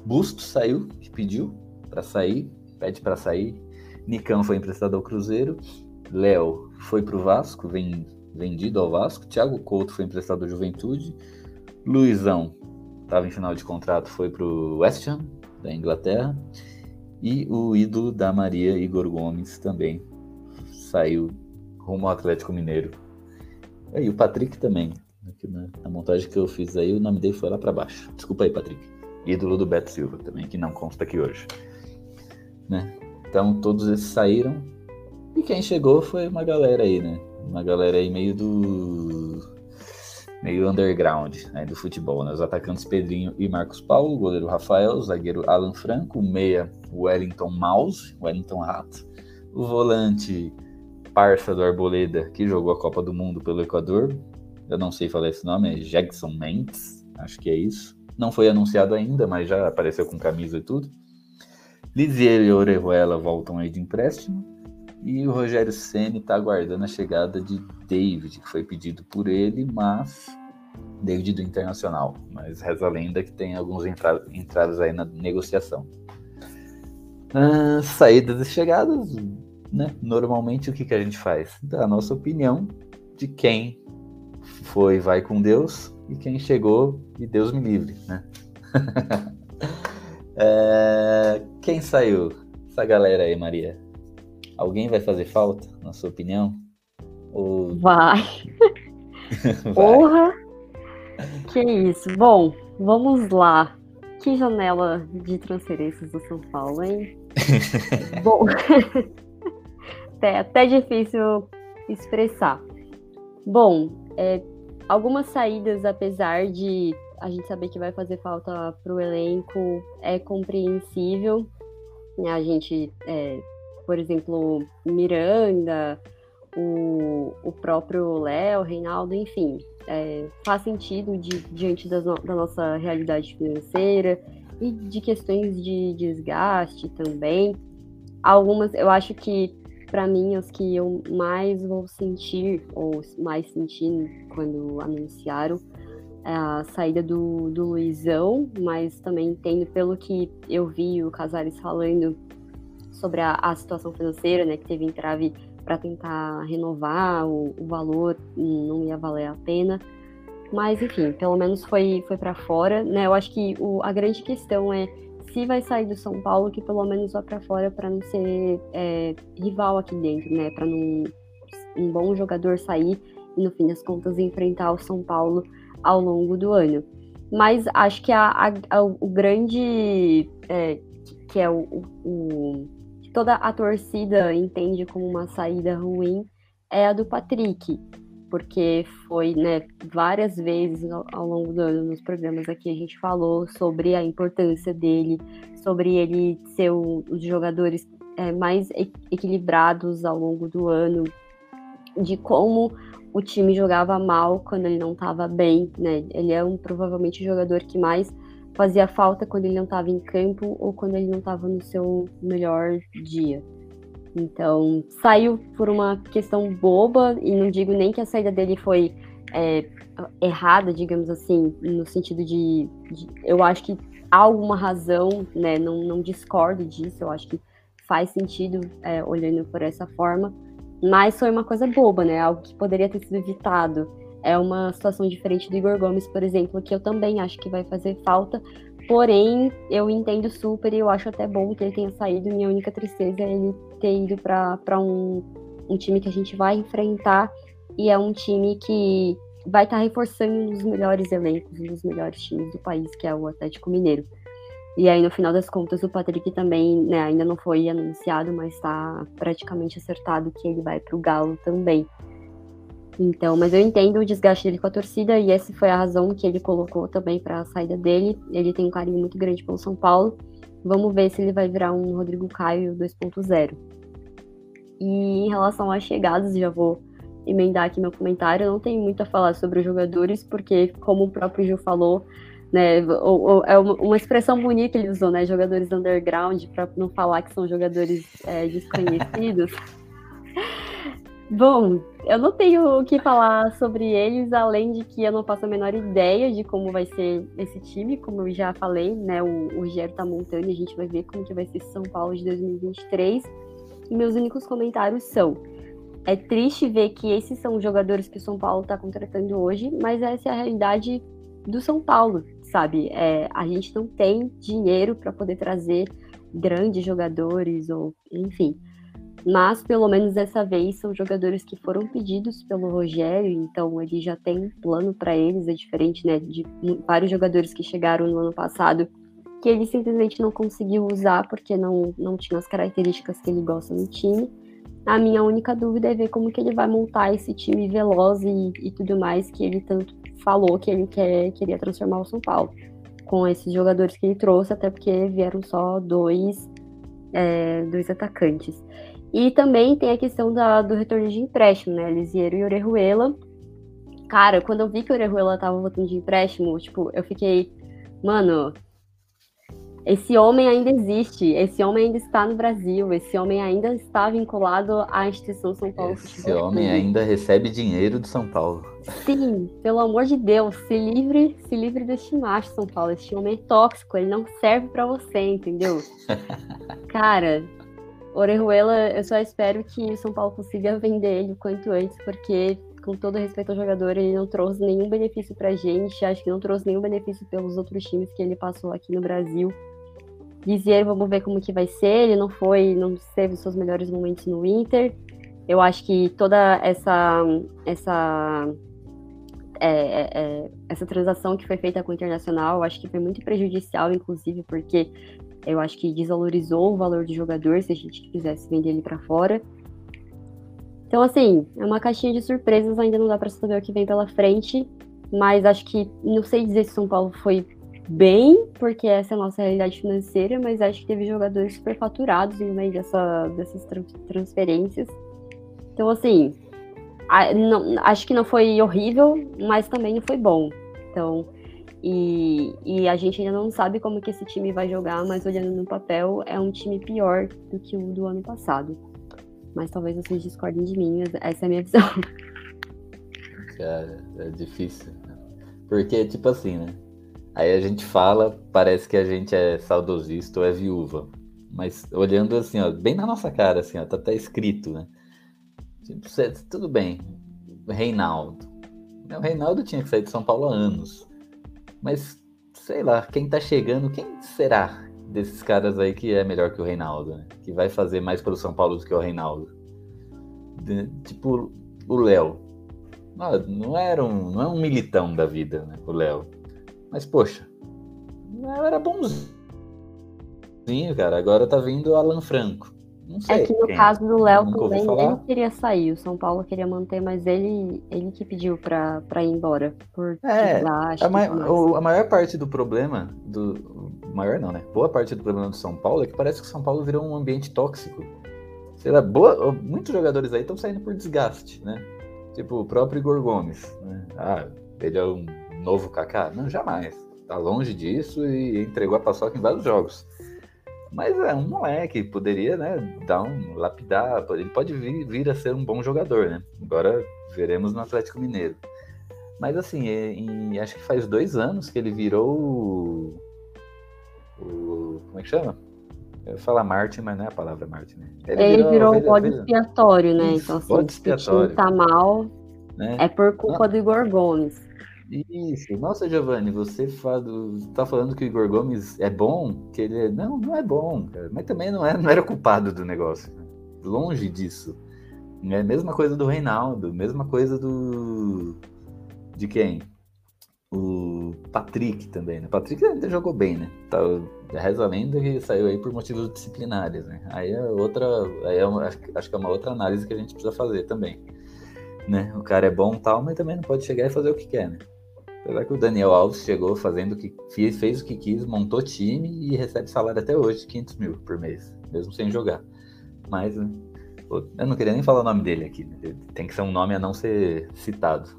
Busto saiu, que pediu para sair, pede para sair. Nicão foi emprestado ao Cruzeiro. Léo foi para o Vasco, vem, vendido ao Vasco. Thiago Couto foi emprestado ao Juventude. Luizão estava em final de contrato, foi para o West Ham, da Inglaterra. E o ídolo da Maria, Igor Gomes, também saiu rumo ao Atlético Mineiro. E o Patrick também. Aqui na, na, montagem que eu fiz aí, o nome dele foi lá para baixo. Desculpa aí, Patrick. Ídolo do Beto Silva também, que não consta aqui hoje. Né? Então todos esses saíram. E quem chegou foi uma galera aí, né? Uma galera aí meio do. meio underground né? do futebol, né? Os atacantes Pedrinho e Marcos Paulo, goleiro Rafael, zagueiro Alan Franco, meia Wellington Mouse, Wellington Rato, o volante parça do Arboleda, que jogou a Copa do Mundo pelo Equador. Eu não sei falar esse nome, é Jackson Mendes, acho que é isso. Não foi anunciado ainda, mas já apareceu com camisa e tudo. Lisier e Orejuela voltam aí de empréstimo. E o Rogério Ceni está aguardando a chegada de David, que foi pedido por ele, mas David do Internacional. Mas reza a lenda que tem alguns entra entradas aí na negociação. Ah, saídas e chegadas, né? Normalmente o que, que a gente faz? Dá a nossa opinião de quem foi vai com Deus e quem chegou e Deus me livre, né? <laughs> é, quem saiu? Essa galera aí, Maria. Alguém vai fazer falta, na sua opinião? Ou... Vai. <laughs> vai. Porra! Que isso. Bom, vamos lá. Que janela de transferências do São Paulo, hein? <laughs> Bom, <laughs> até, até difícil expressar. Bom, é, algumas saídas, apesar de a gente saber que vai fazer falta para o elenco, é compreensível. A gente, é, por exemplo, Miranda, o, o próprio Léo, Reinaldo, enfim, é, faz sentido de, diante no, da nossa realidade financeira e de questões de desgaste também. Algumas, eu acho que para mim, os que eu mais vou sentir, ou mais senti quando anunciaram, é a saída do, do Luizão, mas também entendo pelo que eu vi o Casares falando sobre a, a situação financeira, né, que teve entrave para tentar renovar, o, o, valor não ia valer a pena. Mas, enfim, pelo menos foi, foi para fora, né? Eu acho que o, a grande questão é se vai sair do São Paulo, que pelo menos vá para fora para não ser é, rival aqui dentro, né? Para não um bom jogador sair e no fim das contas enfrentar o São Paulo ao longo do ano. Mas acho que a, a, a o grande é, que é o, o, toda a torcida entende como uma saída ruim é a do Patrick porque foi, né, várias vezes ao, longo do nos programas aqui a gente falou sobre a importância dele, sobre ele ser um dos jogadores é, mais equilibrados ao longo do ano, de como o time jogava mal quando ele não estava bem, né? Ele é um provavelmente o jogador que mais fazia falta quando ele não estava em campo ou quando ele não estava no seu melhor dia. Então, saiu por uma questão boba, e não digo nem que a saída dele foi é, errada, digamos assim, no sentido de, de, Eu acho que há alguma razão, né? Não, não discordo disso, eu acho que faz sentido é, olhando por essa forma, mas foi uma coisa boba, né? Algo que poderia ter sido evitado. É uma situação diferente do Igor Gomes, por exemplo, que eu também acho que vai fazer falta, Porém, eu entendo super e eu acho até bom que ele tenha saído. Minha única tristeza é ele ter ido para um, um time que a gente vai enfrentar e é um time que vai estar tá reforçando um dos melhores elencos, um dos melhores times do país, que é o Atlético Mineiro. E aí, no final das contas, o Patrick também, né, ainda não foi anunciado, mas está praticamente acertado que ele vai para o Galo também. Então, mas eu entendo o desgaste dele com a torcida e essa foi a razão que ele colocou também para a saída dele. Ele tem um carinho muito grande pelo São Paulo Vamos ver se ele vai virar um Rodrigo Caio 2.0. E em relação às chegadas, já vou emendar aqui meu comentário. Eu não tenho muito a falar sobre os jogadores, porque, como o próprio Gil falou, né, é uma expressão bonita que ele usou, né? Jogadores underground, para não falar que são jogadores é, desconhecidos. <laughs> Bom, eu não tenho o que falar sobre eles, além de que eu não faço a menor ideia de como vai ser esse time, como eu já falei, né? O, o Gero tá montando e a gente vai ver como que vai ser São Paulo de 2023. E meus únicos comentários são: é triste ver que esses são os jogadores que o São Paulo está contratando hoje, mas essa é a realidade do São Paulo, sabe? É, a gente não tem dinheiro para poder trazer grandes jogadores, ou enfim mas pelo menos dessa vez são jogadores que foram pedidos pelo Rogério, então ele já tem um plano para eles, é diferente né, de vários jogadores que chegaram no ano passado que ele simplesmente não conseguiu usar porque não, não tinha as características que ele gosta no time. A minha única dúvida é ver como que ele vai montar esse time veloz e, e tudo mais que ele tanto falou que ele quer, queria transformar o São Paulo. Com esses jogadores que ele trouxe, até porque vieram só dois, é, dois atacantes. E também tem a questão da, do retorno de empréstimo, né? Lisieiro e Orejuela. Cara, quando eu vi que o Orejuela tava voltando de empréstimo, tipo, eu fiquei, mano, esse homem ainda existe, esse homem ainda está no Brasil, esse homem ainda está vinculado à instituição São Paulo. Esse homem ainda recebe dinheiro do São Paulo. Sim, pelo amor de Deus, se livre, se livre deste macho, São Paulo. Esse homem é tóxico, ele não serve para você, entendeu? <laughs> Cara, Orejuela, eu só espero que o São Paulo consiga vender ele o quanto antes, porque, com todo respeito ao jogador, ele não trouxe nenhum benefício pra gente, acho que não trouxe nenhum benefício pelos outros times que ele passou aqui no Brasil. Dizer, vamos ver como que vai ser, ele não foi, não teve seus melhores momentos no Inter. Eu acho que toda essa essa é, é, é essa transação que foi feita com o Internacional, acho que foi muito prejudicial, inclusive, porque eu acho que desvalorizou o valor do jogador se a gente quisesse vender ele para fora. Então, assim, é uma caixinha de surpresas, ainda não dá para saber o que vem pela frente, mas acho que não sei dizer se São Paulo foi bem, porque essa é a nossa realidade financeira, mas acho que teve jogadores superfaturados no meio dessa, dessas transferências. Então, assim, não, acho que não foi horrível, mas também não foi bom. Então, e, e, a gente ainda não sabe como que esse time vai jogar, mas olhando no papel, é um time pior do que o do ano passado. Mas talvez vocês discordem de mim, essa é a minha <laughs> visão. Cara, é difícil. Porque, tipo assim, né? Aí a gente fala, parece que a gente é saudosista ou é viúva. Mas olhando assim, ó, bem na nossa cara, assim, ó, tá até escrito, né? Tipo, tudo bem. Reinaldo. O Reinaldo tinha que sair de São Paulo há anos. Mas, sei lá, quem tá chegando, quem será desses caras aí que é melhor que o Reinaldo, né? Que vai fazer mais pelo São Paulo do que o Reinaldo? De, tipo, o Léo. Não, não, era um, não é um militão da vida, né? O Léo. Mas, poxa, era bonzinho, cara. Agora tá vindo o Alan Franco. Não sei. É que no caso do Léo também, ele queria sair. O São Paulo queria manter, mas ele, ele que pediu pra, pra ir embora. Por é, a, ma o, a maior parte do problema, do maior não, né? Boa parte do problema do São Paulo é que parece que o São Paulo virou um ambiente tóxico. Sei lá, boa, muitos jogadores aí estão saindo por desgaste, né? Tipo o próprio Igor Gomes. Né? Ah, ele é um novo Kaká? Não, jamais. Tá longe disso e entregou a paçoca em vários jogos. Mas é um moleque, poderia, né, dar um lapidar, ele pode vir, vir a ser um bom jogador, né? Agora veremos no Atlético Mineiro. Mas assim, em, acho que faz dois anos que ele virou o, o como é que chama? Eu falo Martin, mas não é a palavra Martin, né? Ele, ele virou, o bode expiatório, né? Isso, então, assim, bode expiatório. tá mal, né? é por culpa não. do Igor Gomes. Isso. Nossa, Giovanni, você está falando que o Igor Gomes é bom? Que ele é... Não, não é bom, cara. Mas também não, é, não era culpado do negócio. Longe disso. É a mesma coisa do Reinaldo, mesma coisa do. De quem? O Patrick também, né? Patrick ainda jogou bem, né? Tá, reza a lenda que saiu aí por motivos disciplinares, né? Aí é outra. Aí é uma, acho que é uma outra análise que a gente precisa fazer também. Né? O cara é bom tal, mas também não pode chegar e fazer o que quer, né? Apesar que o Daniel Alves chegou fazendo o que fez, fez o que quis, montou time e recebe salário até hoje, 500 mil por mês, mesmo sem jogar. Mas né, eu não queria nem falar o nome dele aqui, né? tem que ser um nome a não ser citado.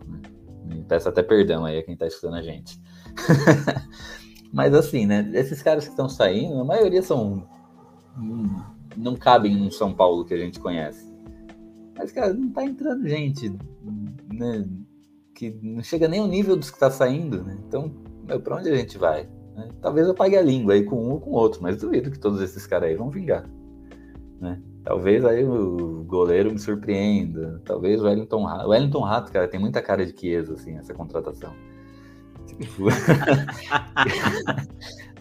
Né? Peço até perdão aí a quem está escutando a gente. <laughs> Mas assim, né? Esses caras que estão saindo, a maioria são. Não cabem no São Paulo que a gente conhece. Mas, cara, não tá entrando gente, né? Que não chega nem ao nível dos que tá saindo, né? Então, pra onde a gente vai? Né? Talvez eu pague a língua aí com um ou com outro, mas duvido que todos esses caras aí vão vingar. Né? Talvez aí o goleiro me surpreenda. Talvez o Wellington Rato. O Wellington Rato, cara, tem muita cara de Chiesa, assim, essa contratação. Tipo... <laughs>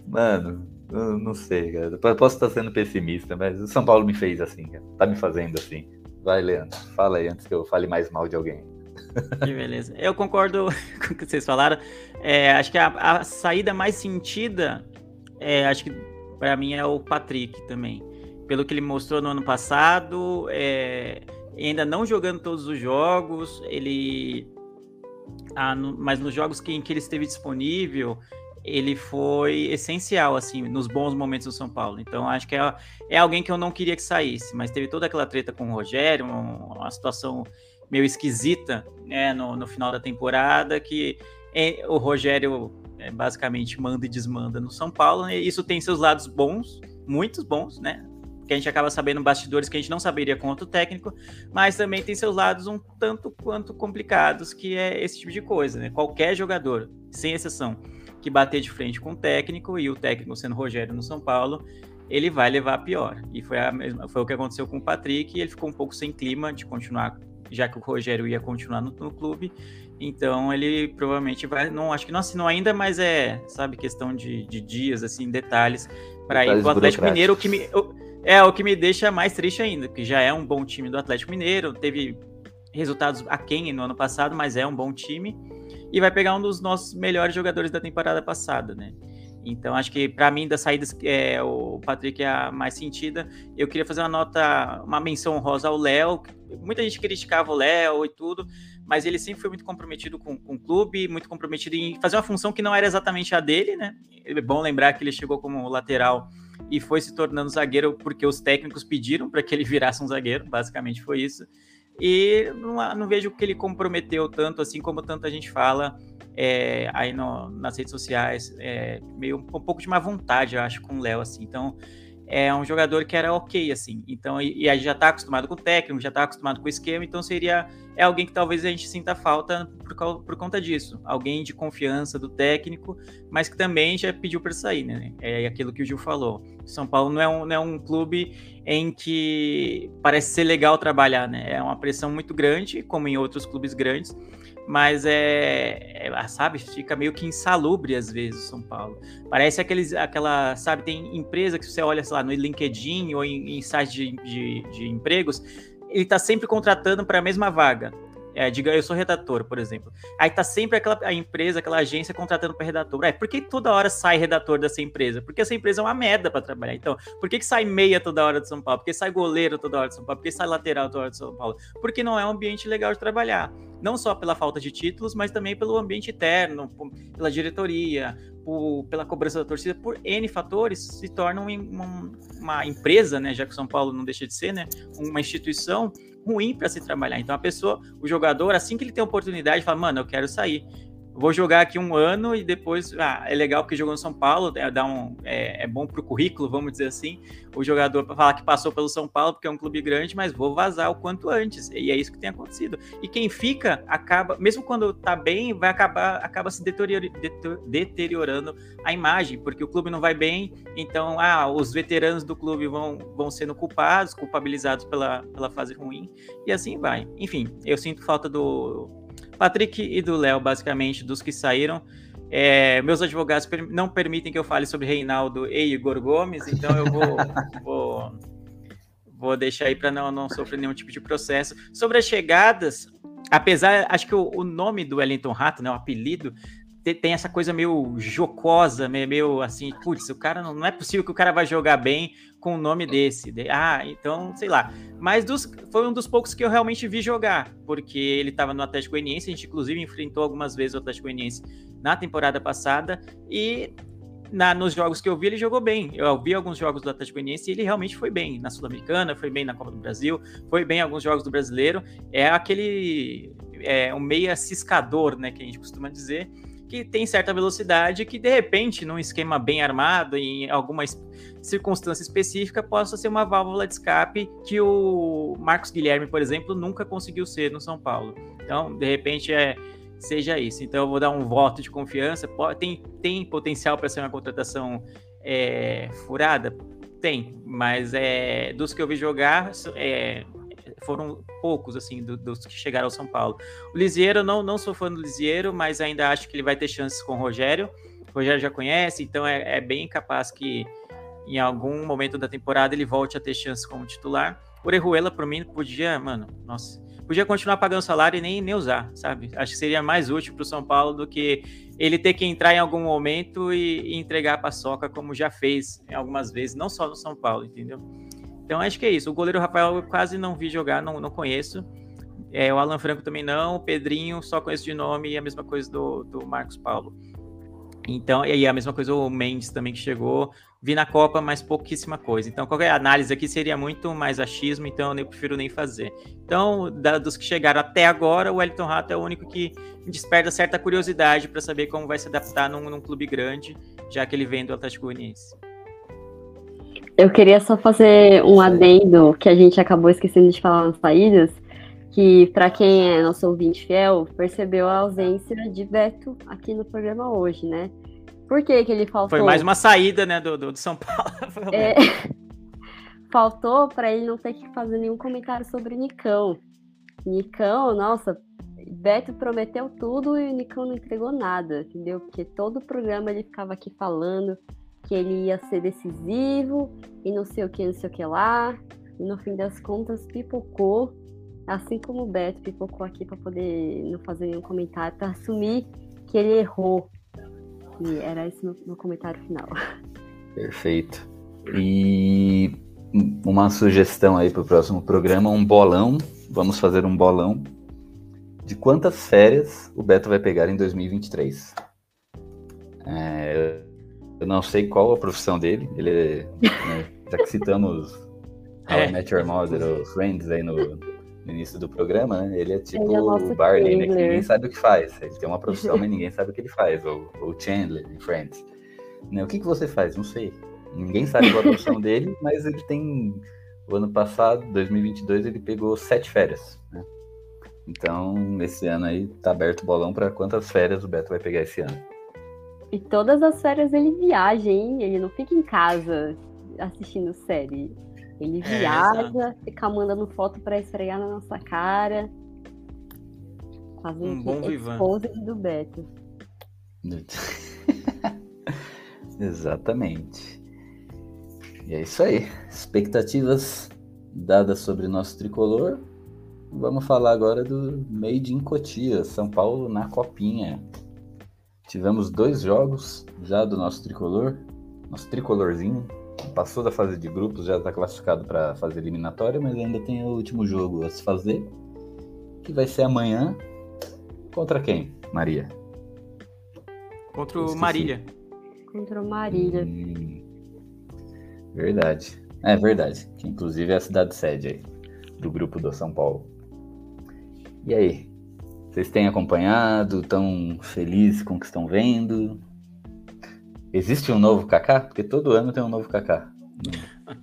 Mano, não sei, cara. Posso estar sendo pessimista, mas o São Paulo me fez assim, cara. Tá me fazendo assim. Vai, Leandro. Fala aí antes que eu fale mais mal de alguém. Que beleza. Eu concordo <laughs> com o que vocês falaram. É, acho que a, a, saída mais sentida, é, acho que para mim é o Patrick também. Pelo que ele mostrou no ano passado, é, ainda não jogando todos os jogos, ele ah, no, mas nos jogos que, em que ele esteve disponível, ele foi essencial, assim, nos bons momentos do São Paulo. Então, acho que é, é alguém que eu não queria que saísse, mas teve toda aquela treta com o Rogério, uma, uma situação meio esquisita né, no, no final da temporada, que é, o Rogério é, basicamente manda e desmanda no São Paulo, e isso tem seus lados bons, muitos bons, né? que a gente acaba sabendo bastidores que a gente não saberia com outro técnico, mas também tem seus lados um tanto quanto complicados, que é esse tipo de coisa, né? Qualquer jogador, sem exceção, que bater de frente com o técnico, e o técnico sendo Rogério no São Paulo, ele vai levar a pior. E foi, a mesma, foi o que aconteceu com o Patrick, e ele ficou um pouco sem clima de continuar, já que o Rogério ia continuar no, no clube. Então ele provavelmente vai. Não acho que não assinou ainda, mas é, sabe, questão de, de dias, assim, detalhes, para ir pro Atlético Mineiro, o que me. Eu, é o que me deixa mais triste ainda, que já é um bom time do Atlético Mineiro, teve resultados aquém no ano passado, mas é um bom time e vai pegar um dos nossos melhores jogadores da temporada passada, né? Então acho que para mim das saídas é, o Patrick é a mais sentida. Eu queria fazer uma nota, uma menção honrosa ao Léo. Muita gente criticava o Léo e tudo, mas ele sempre foi muito comprometido com, com o clube, muito comprometido em fazer uma função que não era exatamente a dele, né? É bom lembrar que ele chegou como lateral e foi se tornando zagueiro porque os técnicos pediram para que ele virasse um zagueiro, basicamente foi isso. E não, não, vejo que ele comprometeu tanto assim como tanta gente fala é, aí no, nas redes sociais, é, meio um, pouco de má vontade, eu acho, com o Léo, assim. Então, é um jogador que era ok, assim. Então, e, a gente já está acostumado com o técnico, já está acostumado com o esquema, então seria é alguém que talvez a gente sinta falta por, por conta disso. Alguém de confiança do técnico, mas que também já pediu para sair, né? É aquilo que o Gil falou. São Paulo não é um, não é um clube em que parece ser legal trabalhar, né? É uma pressão muito grande, como em outros clubes grandes mas é, é, sabe, fica meio que insalubre às vezes São Paulo. Parece aqueles, aquela, sabe, tem empresa que você olha, sei lá, no LinkedIn ou em, em sites de, de, de empregos, ele está sempre contratando para a mesma vaga. É, diga, eu sou redator, por exemplo. Aí tá sempre aquela a empresa, aquela agência contratando para redator. É, por que toda hora sai redator dessa empresa? Porque essa empresa é uma merda para trabalhar. Então, por que, que sai meia toda hora de São Paulo? Por que sai goleiro toda hora de São Paulo? Por que sai lateral toda hora de São Paulo? Porque não é um ambiente legal de trabalhar. Não só pela falta de títulos, mas também pelo ambiente interno, pela diretoria, por, pela cobrança da torcida, por N fatores, se torna uma, uma empresa, né? Já que São Paulo não deixa de ser, né? Uma instituição ruim para se trabalhar. Então a pessoa, o jogador, assim que ele tem a oportunidade, fala, mano, eu quero sair vou jogar aqui um ano e depois, ah, é legal porque jogou no São Paulo, é, dá um, é, é bom pro currículo, vamos dizer assim, o jogador para falar que passou pelo São Paulo porque é um clube grande, mas vou vazar o quanto antes, e é isso que tem acontecido. E quem fica, acaba, mesmo quando tá bem, vai acabar, acaba se deteriorando a imagem, porque o clube não vai bem, então, ah, os veteranos do clube vão, vão sendo culpados, culpabilizados pela, pela fase ruim, e assim vai. Enfim, eu sinto falta do Patrick e do Léo, basicamente, dos que saíram. É, meus advogados per não permitem que eu fale sobre Reinaldo e Igor Gomes, então eu vou, <laughs> vou, vou deixar aí para não, não sofrer nenhum tipo de processo. Sobre as chegadas, apesar, acho que o, o nome do Wellington Rato, né, o apelido, tem essa coisa meio jocosa, meio, assim, putz, o cara não, não, é possível que o cara vai jogar bem com um nome desse. Ah, então, sei lá. Mas dos, foi um dos poucos que eu realmente vi jogar, porque ele estava no Atlético Goianiense, a gente inclusive enfrentou algumas vezes o Atlético Goianiense na temporada passada e na, nos jogos que eu vi ele jogou bem. Eu vi alguns jogos do Atlético Goianiense e ele realmente foi bem na Sul-Americana, foi bem na Copa do Brasil, foi bem em alguns jogos do Brasileiro. É aquele é um meia ciscador, né, que a gente costuma dizer que tem certa velocidade que, de repente, num esquema bem armado, em alguma circunstância específica, possa ser uma válvula de escape que o Marcos Guilherme, por exemplo, nunca conseguiu ser no São Paulo. Então, de repente, é, seja isso. Então, eu vou dar um voto de confiança. Tem, tem potencial para ser uma contratação é, furada? Tem, mas é, dos que eu vi jogar, é, foram poucos, assim, do, dos que chegaram ao São Paulo. O Lisieiro, não, não sou fã do Lisieiro, mas ainda acho que ele vai ter chances com o Rogério. O Rogério já conhece, então é, é bem capaz que em algum momento da temporada ele volte a ter chances como titular. O Orejuela, por mim, podia, mano, nossa, podia continuar pagando salário e nem, nem usar, sabe? Acho que seria mais útil para o São Paulo do que ele ter que entrar em algum momento e, e entregar a paçoca, como já fez algumas vezes, não só no São Paulo, entendeu? Então acho que é isso. O goleiro Rafael eu quase não vi jogar, não, não conheço. É, o Alan Franco também não. O Pedrinho só conheço de nome e a mesma coisa do, do Marcos Paulo. Então, e a mesma coisa o Mendes também que chegou. Vi na Copa, mas pouquíssima coisa. Então, qualquer análise aqui seria muito mais achismo, então eu prefiro nem fazer. Então, da, dos que chegaram até agora, o Wellington Rato é o único que desperta certa curiosidade para saber como vai se adaptar num, num clube grande, já que ele vem do Atlético Goianiense. Eu queria só fazer um adendo que a gente acabou esquecendo de falar nas saídas, que para quem é nosso ouvinte fiel, percebeu a ausência de Beto aqui no programa hoje, né? Por que, que ele faltou? Foi mais uma saída, né, do, do São Paulo. <laughs> É... <laughs> faltou para ele não ter que fazer nenhum comentário sobre Nicão. Nicão, nossa, Beto prometeu tudo e o Nicão não entregou nada, entendeu? Porque todo o programa ele ficava aqui falando que ele ia ser decisivo e não sei o que, não sei o que lá. E no fim das contas, pipocou, assim como o Beto pipocou aqui para poder não fazer nenhum comentário, para assumir que ele errou. E era esse meu, meu comentário final. Perfeito. E uma sugestão aí para o próximo programa, um bolão. Vamos fazer um bolão de quantas férias o Beto vai pegar em 2023. É, eu não sei qual a profissão dele. Ele é, né, já que citamos How <laughs> é. I Met Your Mother ou Friends aí no, no, início do programa, né? Ele é tipo ele é o Barney, né? Que ninguém sabe o que faz. Ele tem uma profissão, mas <laughs> ninguém sabe o que ele faz. Ou o Chandler em Friends. Né? O que, que você faz? Não sei. Ninguém sabe qual a profissão <laughs> dele, mas ele tem. O ano passado, 2022, ele pegou sete férias. Né? Então, esse ano aí tá aberto o bolão para quantas férias o Beto vai pegar esse ano. E todas as férias ele viaja, hein? Ele não fica em casa assistindo série. Ele é, viaja, é, fica mandando foto para esfregar na nossa cara. Fazendo um bom expose do Beto. <laughs> Exatamente. E é isso aí. Expectativas dadas sobre nosso tricolor. Vamos falar agora do Made in Cotia, São Paulo na Copinha. Tivemos dois jogos já do nosso tricolor, nosso tricolorzinho. Passou da fase de grupos, já está classificado para a fase eliminatória, mas ainda tem o último jogo a se fazer, que vai ser amanhã. Contra quem, Maria? Contra o Marília. Contra o Marília. Hum, verdade. É verdade. Que inclusive é a cidade sede aí, do grupo do São Paulo. E aí, vocês têm acompanhado? Estão felizes com o que estão vendo? Existe um novo Kaká? Porque todo ano tem um novo Kaká. <laughs>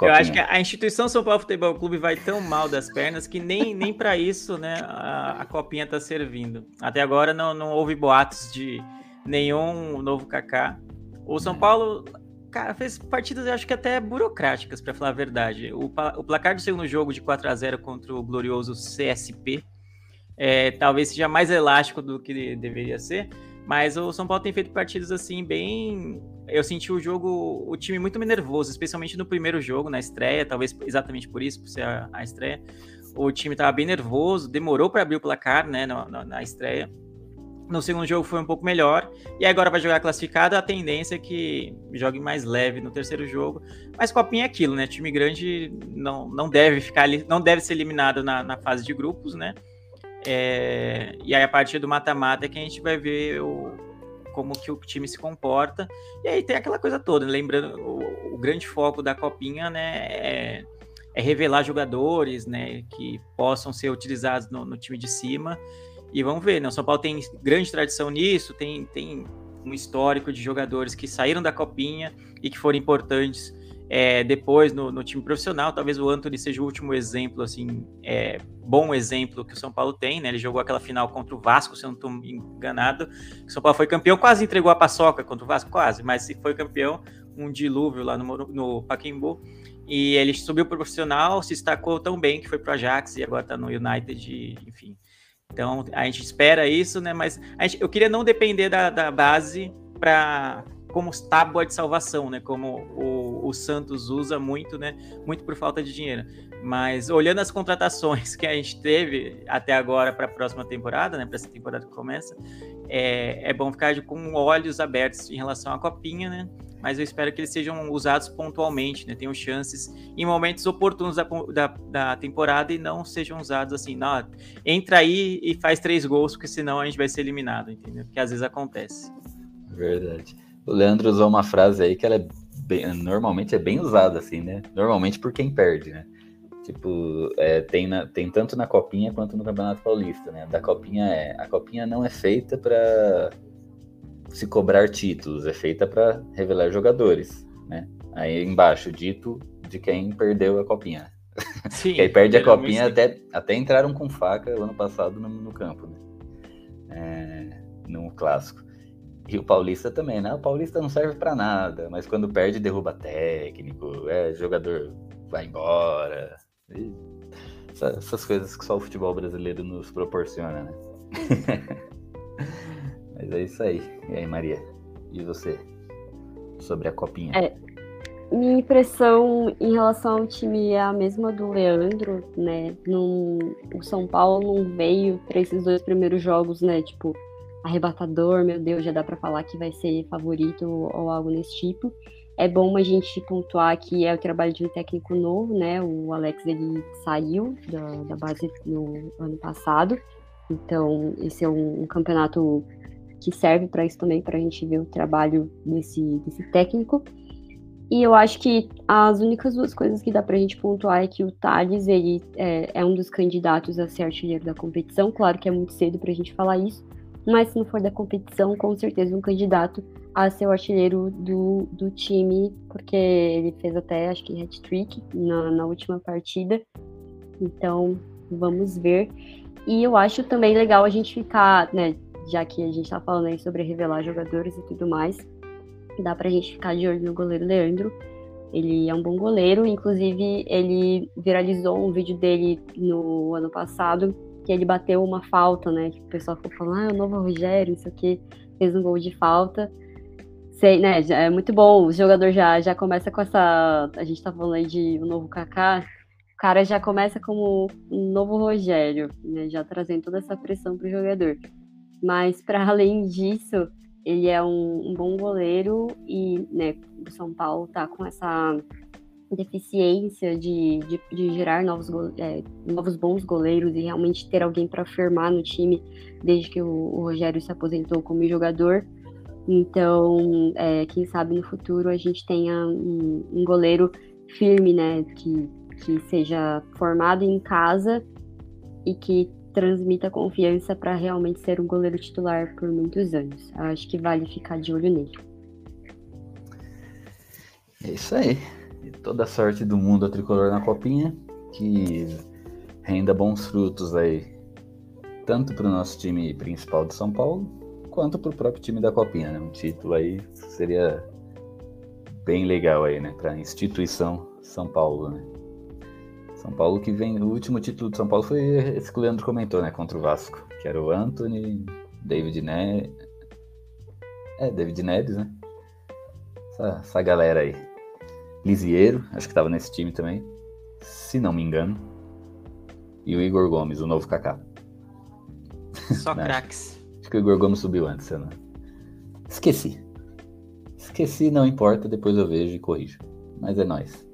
Eu acho que a instituição São Paulo Futebol Clube vai tão mal das pernas que nem, nem para isso né, a, a copinha está servindo. Até agora não, não houve boatos de nenhum novo Kaká. O São. Paulo cara, fez partidas, eu acho que até burocráticas, para falar a verdade. O, o placar do segundo jogo de 4 a 0 contra o glorioso CSP é, talvez seja mais elástico do que deveria ser. Mas o São Paulo tem feito partidas assim bem. Eu senti o jogo, o time muito nervoso, especialmente no primeiro jogo, na estreia, talvez exatamente por isso, por ser a, a estreia. O time estava bem nervoso, demorou para abrir o placar, né, na, na, na estreia. No segundo jogo foi um pouco melhor. E agora vai jogar classificado. A tendência é que jogue mais leve no terceiro jogo. Mas Copinha é aquilo, né? Time grande não, não deve ficar ali, não deve ser eliminado na, na fase de grupos, né? É, e aí, a partir do mata-mata é que a gente vai ver o, como que o time se comporta. E aí tem aquela coisa toda, né? lembrando, o, o, grande foco da Copinha, né, é, é, revelar jogadores, né, que possam ser utilizados no, no, time de cima. E vamos ver, né, o São Paulo tem grande tradição nisso, tem, tem um histórico de jogadores que saíram da Copinha e que foram importantes é, depois no, no, time profissional. Talvez o Anthony seja o último exemplo, assim, é, bom exemplo que o São Paulo tem, né? Ele jogou aquela final contra o Vasco, se eu não estou enganado. O São Paulo foi campeão, quase entregou a paçoca contra o Vasco, quase, mas se foi campeão, um dilúvio lá no, no Pacaembu. E ele subiu para o profissional, se destacou tão bem que foi para o Ajax e agora está no United, enfim. Então a gente espera isso, né? Mas gente, eu queria não depender da, da base para como tábua de salvação, né? Como o, o, Santos usa muito, né? Muito por falta de dinheiro. Mas olhando as contratações <laughs> que a gente teve até agora para a próxima temporada, né? Para essa temporada que começa, é, é bom ficar com olhos abertos em relação à copinha, né? Mas eu espero que eles sejam usados pontualmente, né? Tenham chances em momentos oportunos da, da, da temporada e não sejam usados assim, não, entra aí e faz três gols, porque senão a gente vai ser eliminado, entendeu? Que às vezes acontece. Verdade. O Leandro usou uma frase aí que ela é bem, normalmente é bem usada, assim, né? Normalmente por quem perde, né? Tipo, é, tem, na, tem tanto na Copinha quanto no Campeonato Paulista, né? Da Copinha é. A Copinha não é feita para se cobrar títulos, é feita para revelar jogadores, né? Aí embaixo, dito de quem perdeu a Copinha. Sim. <laughs> Quem perde a Copinha até, até entraram com faca ano passado no, no campo, né? É, no clássico. E o Paulista também, né? O Paulista não serve para nada, mas quando perde, derruba técnico, é, jogador vai embora. essas coisas que só o futebol brasileiro nos proporciona, né? <laughs> mas é isso aí. E aí, Maria? E você? Sobre a copinha? É, minha impressão em relação ao time é a mesma do Leandro, né? Num, o São Paulo não veio para esses dois primeiros jogos, né? Tipo, arrebatador, meu Deus, já dá para falar que vai ser favorito ou algo nesse tipo. É bom a gente pontuar que é o trabalho de um técnico novo, né? O Alex ele saiu da, da base no ano passado, então esse é um, um campeonato que serve para isso também, para a gente ver o trabalho desse, desse técnico. E eu acho que as únicas duas coisas que dá para a gente pontuar é que o Thales ele é, é, um dos candidatos a ser artilheiro da competição. Claro que é muito cedo para a gente falar isso, mas se não for da competição, com certeza um candidato a ser o artilheiro do, do time, porque ele fez até, acho que, hat-trick na, na última partida. Então, vamos ver. E eu acho também legal a gente ficar, né, já que a gente tá falando aí sobre revelar jogadores e tudo mais, dá pra gente ficar de olho no goleiro Leandro. Ele é um bom goleiro, inclusive ele viralizou um vídeo dele no ano passado que ele bateu uma falta, né? Que o pessoal ficou falando, ah, o novo Rogério, isso aqui, fez um gol de falta. Sei, né? É muito bom. O jogador já, já começa com essa. A gente tá falando aí de um novo Kaká. O cara já começa como um novo Rogério, né? Já trazendo toda essa pressão pro jogador. Mas, para <laughs> além disso, ele é um, um, bom goleiro e, né, o São Paulo tá com essa deficiência de, de, de gerar novos, é, novos bons goleiros e realmente ter alguém para firmar no time desde que o, o, Rogério se aposentou como jogador. Então, é, quem sabe no futuro a gente tenha um, um goleiro firme, né, que, que seja formado em casa e que transmita confiança para realmente ser um goleiro titular por muitos anos. Acho que vale ficar de olho nele. É isso aí. Toda a sorte do mundo a tricolor na copinha, que renda bons frutos aí, tanto para o nosso time principal de São Paulo, quanto para o próprio time da copinha, né? Um título aí seria bem legal aí, né? Para a instituição São Paulo, né? São Paulo que vem, o último título de São Paulo foi esse que o Leandro comentou, né? Contra o Vasco, que era o Anthony, David Neres, é, David Neres, né? Essa, essa galera aí. Lisieiro, acho que estava nesse time também, se não me engano. E o Igor Gomes, o novo Kaká. Só <laughs> craques. que o Igor Gomes subiu antes, não. Esqueci. Esqueci, não importa, depois eu vejo e corrijo. Mas é nóis.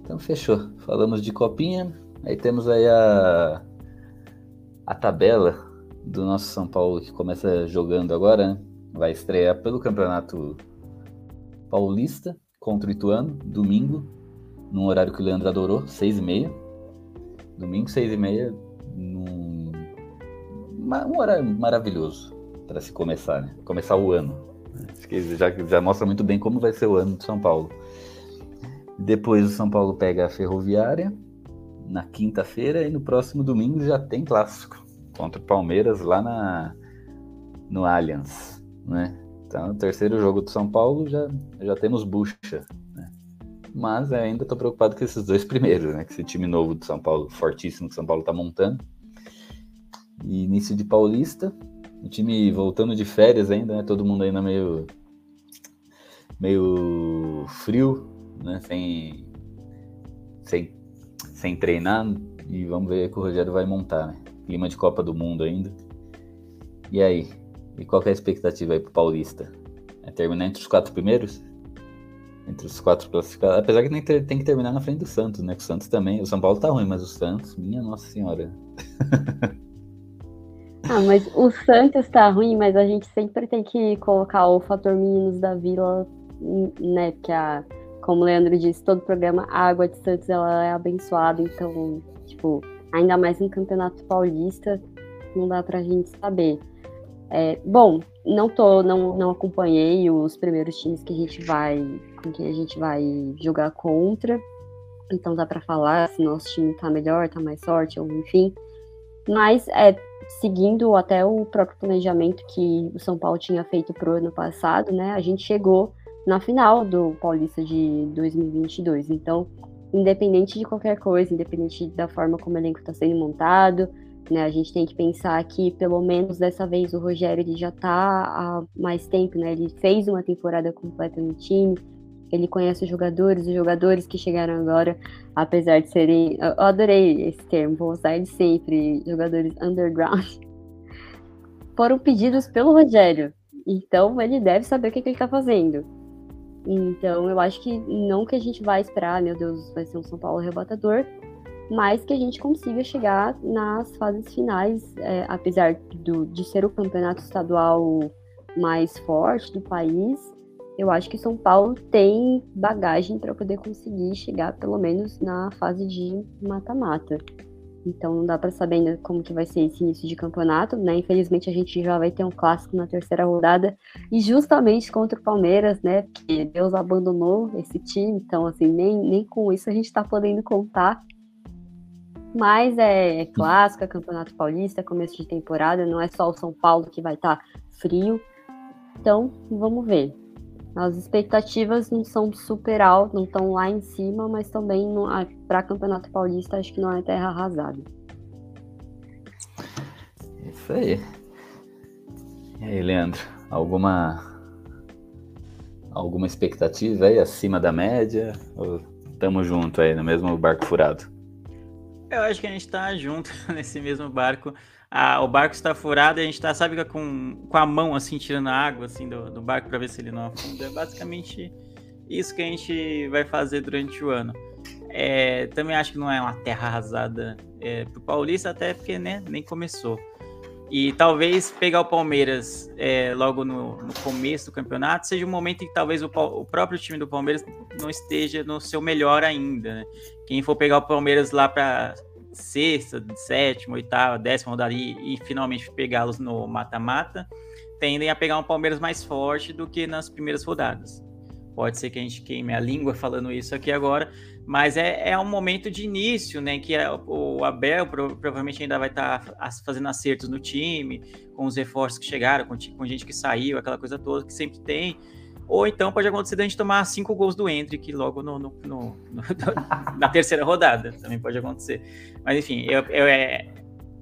Então fechou. Falamos de copinha. Aí temos aí a, a tabela do nosso São Paulo que começa jogando agora. Né? Vai estrear pelo Campeonato Paulista contra o Ituano, domingo, num horário que o Leandro adorou, seis e meia. Domingo, seis e meia, num... um horário maravilhoso para se começar, né? Começar o ano. Acho que já, já mostra muito bem como vai ser o ano de São Paulo. Depois o São Paulo pega a Ferroviária na quinta-feira e no próximo domingo já tem clássico <laughs> contra o Palmeiras lá na no Allianz, né? Então, terceiro jogo do São Paulo já já temos bucha, né? Mas ainda estou preocupado com esses dois <laughs> primeiros, né? Com esse time novo do São Paulo, fortíssimo que o São Paulo está montando. E início de Paulista, o time voltando de férias ainda, né? Todo mundo ainda meio meio frio, né? Sem sem sem treinar e vamos ver o que o Rogério vai montar, né? Clima de Copa do Mundo ainda. E aí? E qual é a expectativa aí pro Paulista? É terminar entre os quatro primeiros? Entre os quatro classificados. Apesar que tem, tem que terminar na frente do Santos, né? Que o Santos também. O São Paulo tá ruim, mas o Santos, minha Nossa Senhora. <laughs> Ah, mas o Santos tá ruim, mas a gente sempre tem que colocar o fator meninos da vila, né? Porque a, como o Leandro disse, todo programa, a água de Santos ela é abençoada, então, tipo, ainda mais em campeonato paulista, não dá pra gente saber. É, bom, não tô, não, não acompanhei os primeiros times que a gente vai, com que a gente vai jogar contra. Então dá para falar se nosso time tá melhor, tá mais sorte, ou enfim. Mas é, seguindo até o próprio planejamento que o São Paulo tinha feito para o ano passado, né, a gente chegou na final do Paulista de 2022. Então, independente de qualquer coisa, independente da forma como o elenco está sendo montado, né, a gente tem que pensar que pelo menos dessa vez o Rogério ele já está há mais tempo, né, ele fez uma temporada completa no time, ele conhece os jogadores, os jogadores que chegaram agora, apesar de serem. Eu adorei esse termo, vou usar ele sempre, jogadores underground. <laughs> Foram pedidos pelo Rogério. Então ele deve saber o que, que ele está fazendo. Então eu acho que não que a gente vai esperar, meu Deus, vai ser um São Paulo arrebatador, mas que a gente consiga chegar nas fases finais, é, apesar do, de ser o campeonato estadual mais forte do país, eu acho que São Paulo tem bagagem para poder conseguir chegar pelo menos na fase de mata-mata. Então não dá para saber ainda como que vai ser esse início de campeonato, né? Infelizmente a gente já vai ter um clássico na terceira rodada e justamente contra o Palmeiras, né? Porque Deus abandonou esse time, então assim nem, nem com isso a gente está podendo contar. Mas é, é clássico, é campeonato paulista, é começo de temporada, não é só o São Paulo que vai estar tá frio. Então vamos ver. As expectativas não são super altas, não estão lá em cima, mas também para Campeonato Paulista acho que não é terra arrasada. Isso aí. E aí, Leandro, alguma alguma expectativa aí acima da média? Ou tamo junto aí no mesmo barco furado? Eu acho que a gente tá junto <laughs> nesse mesmo barco a, o barco está furado e a gente está, sabe, com, com a mão assim, tirando a água assim, do, do barco para ver se ele não afunda. É basicamente isso que a gente vai fazer durante o ano. É, também acho que não é uma terra arrasada é, para o Paulista, até porque né, nem começou. E talvez pegar o Palmeiras é, logo no, no, começo do campeonato seja um momento em que talvez o, o, próprio time do Palmeiras não esteja no seu melhor ainda. Né? Quem for pegar o Palmeiras lá para sexta, sétima, oitava, décima rodada e, e finalmente pegá-los no mata-mata, tendem a pegar um Palmeiras mais forte do que nas primeiras rodadas. Pode ser que a gente queime a língua falando isso aqui agora, mas é, é um momento de início, né? Que é, o Abel provavelmente ainda vai estar tá fazendo acertos no time, com os reforços que chegaram, com, com gente que saiu, aquela coisa toda que sempre tem. Ou então pode acontecer da gente tomar cinco gols do Hendrick logo no, no, no, <laughs> na terceira rodada. Também pode acontecer. Mas enfim, eu, eu, é,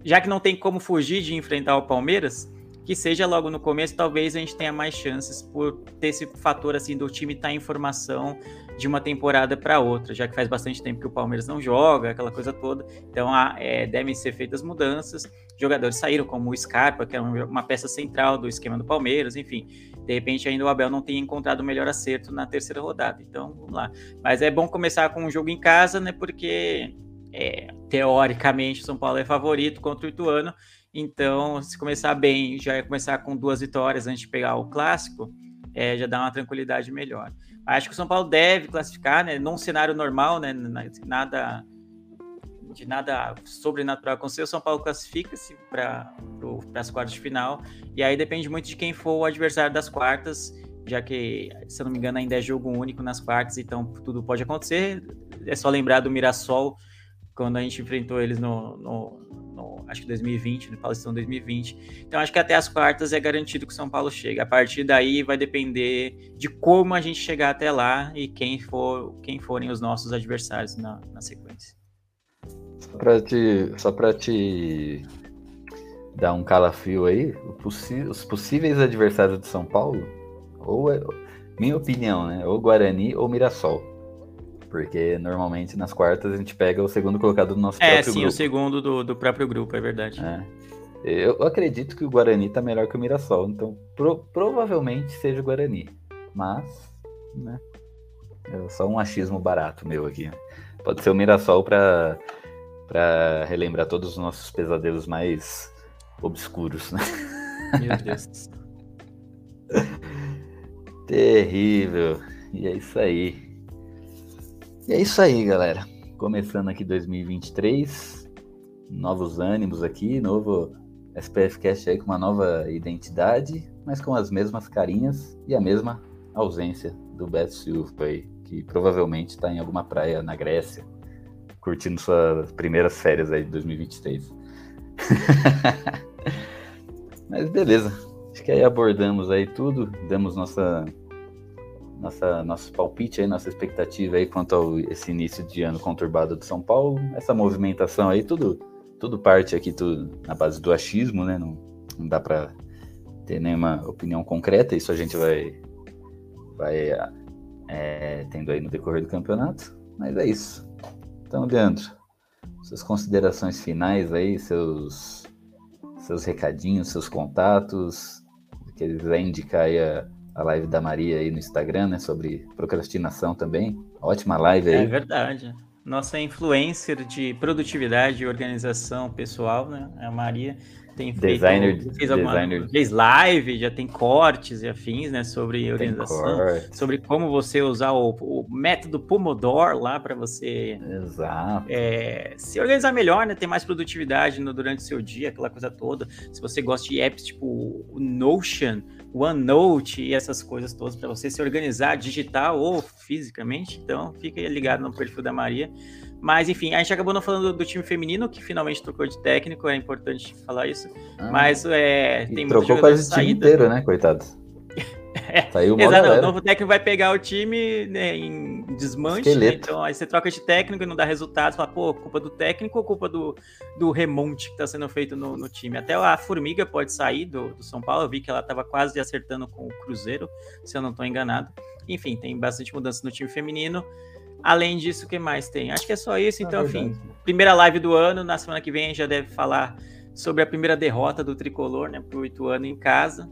já que não tem como fugir de enfrentar o Palmeiras, que seja logo no começo, talvez a gente tenha mais chances por ter esse fator assim do time estar tá em formação de uma temporada para outra, já que faz bastante tempo que o Palmeiras não joga, aquela coisa toda. Então é, devem ser feitas mudanças. Jogadores saíram, como o Scarpa, que é uma peça central do esquema do Palmeiras, enfim. De repente ainda o Abel não tem encontrado o melhor acerto na terceira rodada. Então, vamos lá. Mas é bom começar com um jogo em casa, né? Porque é, teoricamente o São Paulo é favorito contra o Ituano. Então, se começar bem, já é começar com duas vitórias antes de pegar o clássico, é, já dá uma tranquilidade melhor. Acho que o São Paulo deve classificar, né? Num cenário normal, né? Nada de nada sobrenatural acontecer, o São Paulo classifica-se para as quartas de final. E aí depende muito de quem for o adversário das quartas, já que, se eu não me engano, ainda é jogo único nas quartas, então tudo pode acontecer. É só lembrar do Mirassol, quando a gente enfrentou eles no, no, acho que 2020, no Paulistão 2020. Então acho que até as quartas é garantido que o São Paulo chega. A partir daí vai depender de como a gente chegar até lá e quem for quem forem os nossos adversários na, na sequência. Só para te, só te dar um calafrio aí, os possíveis adversários do São Paulo, ou é, minha opinião, né? Ou Guarani ou Mirassol. Porque normalmente nas quartas a gente pega o segundo colocado do nosso é, próprio sim, grupo. É, sim, o segundo do, do próprio grupo, é verdade. É. Eu acredito que o Guarani tá melhor que o Mirassol, então pro, provavelmente seja o Guarani. Mas, né? É só um achismo barato meu aqui. Pode ser o Mirassol para para relembrar todos os nossos pesadelos mais obscuros, né? Meu Deus. <laughs> Terrível. E é isso aí. É isso aí, galera. Começando aqui 2023, novos ânimos aqui, novo SPF Cast aí com uma nova identidade, mas com as mesmas carinhas e a mesma ausência do Beto Silva aí, que provavelmente está em alguma praia na Grécia curtindo suas primeiras férias aí de 2023. <laughs> Mas beleza. Acho que aí abordamos aí tudo, damos nossa nossa nosso palpite aí, nossa expectativa aí quanto ao esse início de ano conturbado de São Paulo, essa movimentação aí, tudo tudo parte aqui tudo na base do achismo, né? Não, não dá para ter nenhuma opinião concreta, isso a gente vai vai é, tendo aí no decorrer do campeonato. Mas é isso. Então, Leandro, suas considerações finais aí, seus, seus recadinhos, seus contatos, que eles vai indicar aí a, a live da Maria aí no Instagram, né, sobre procrastinação também. Ótima live aí. É verdade. Nossa influencer de produtividade e organização pessoal, né, a Maria tem designer, feito, fez alguma designer. fez live, já tem cortes e afins, né, sobre organização, sobre como você usar o, o método Pomodoro lá para você é, se organizar melhor, né, ter mais produtividade no, durante o seu dia, aquela coisa toda. Se você gosta de apps tipo o Notion, OneNote e essas coisas todas para você se organizar digital ou fisicamente, então fica ligado no perfil da Maria. Mas, enfim, a gente acabou não falando do time feminino, que finalmente trocou de técnico, é importante falar isso. Ah, mas é, tem Trocou quase o time inteiro, né, coitado? É, <laughs> Saiu uma Exato, o novo técnico vai pegar o time né, em desmanche, né? então aí você troca de técnico e não dá resultado, fala, pô, culpa do técnico ou culpa do, do remonte que está sendo feito no, no, time? Até a Formiga pode sair do, do São Paulo, eu vi que ela estava quase acertando com o Cruzeiro, se eu não estou enganado. Enfim, tem bastante mudança no time feminino. Além disso, o que mais tem? Acho que é só isso. É então, é enfim, primeira live do ano. Na semana que vem a gente já deve falar sobre a primeira derrota do tricolor, né, pro Ituano em casa.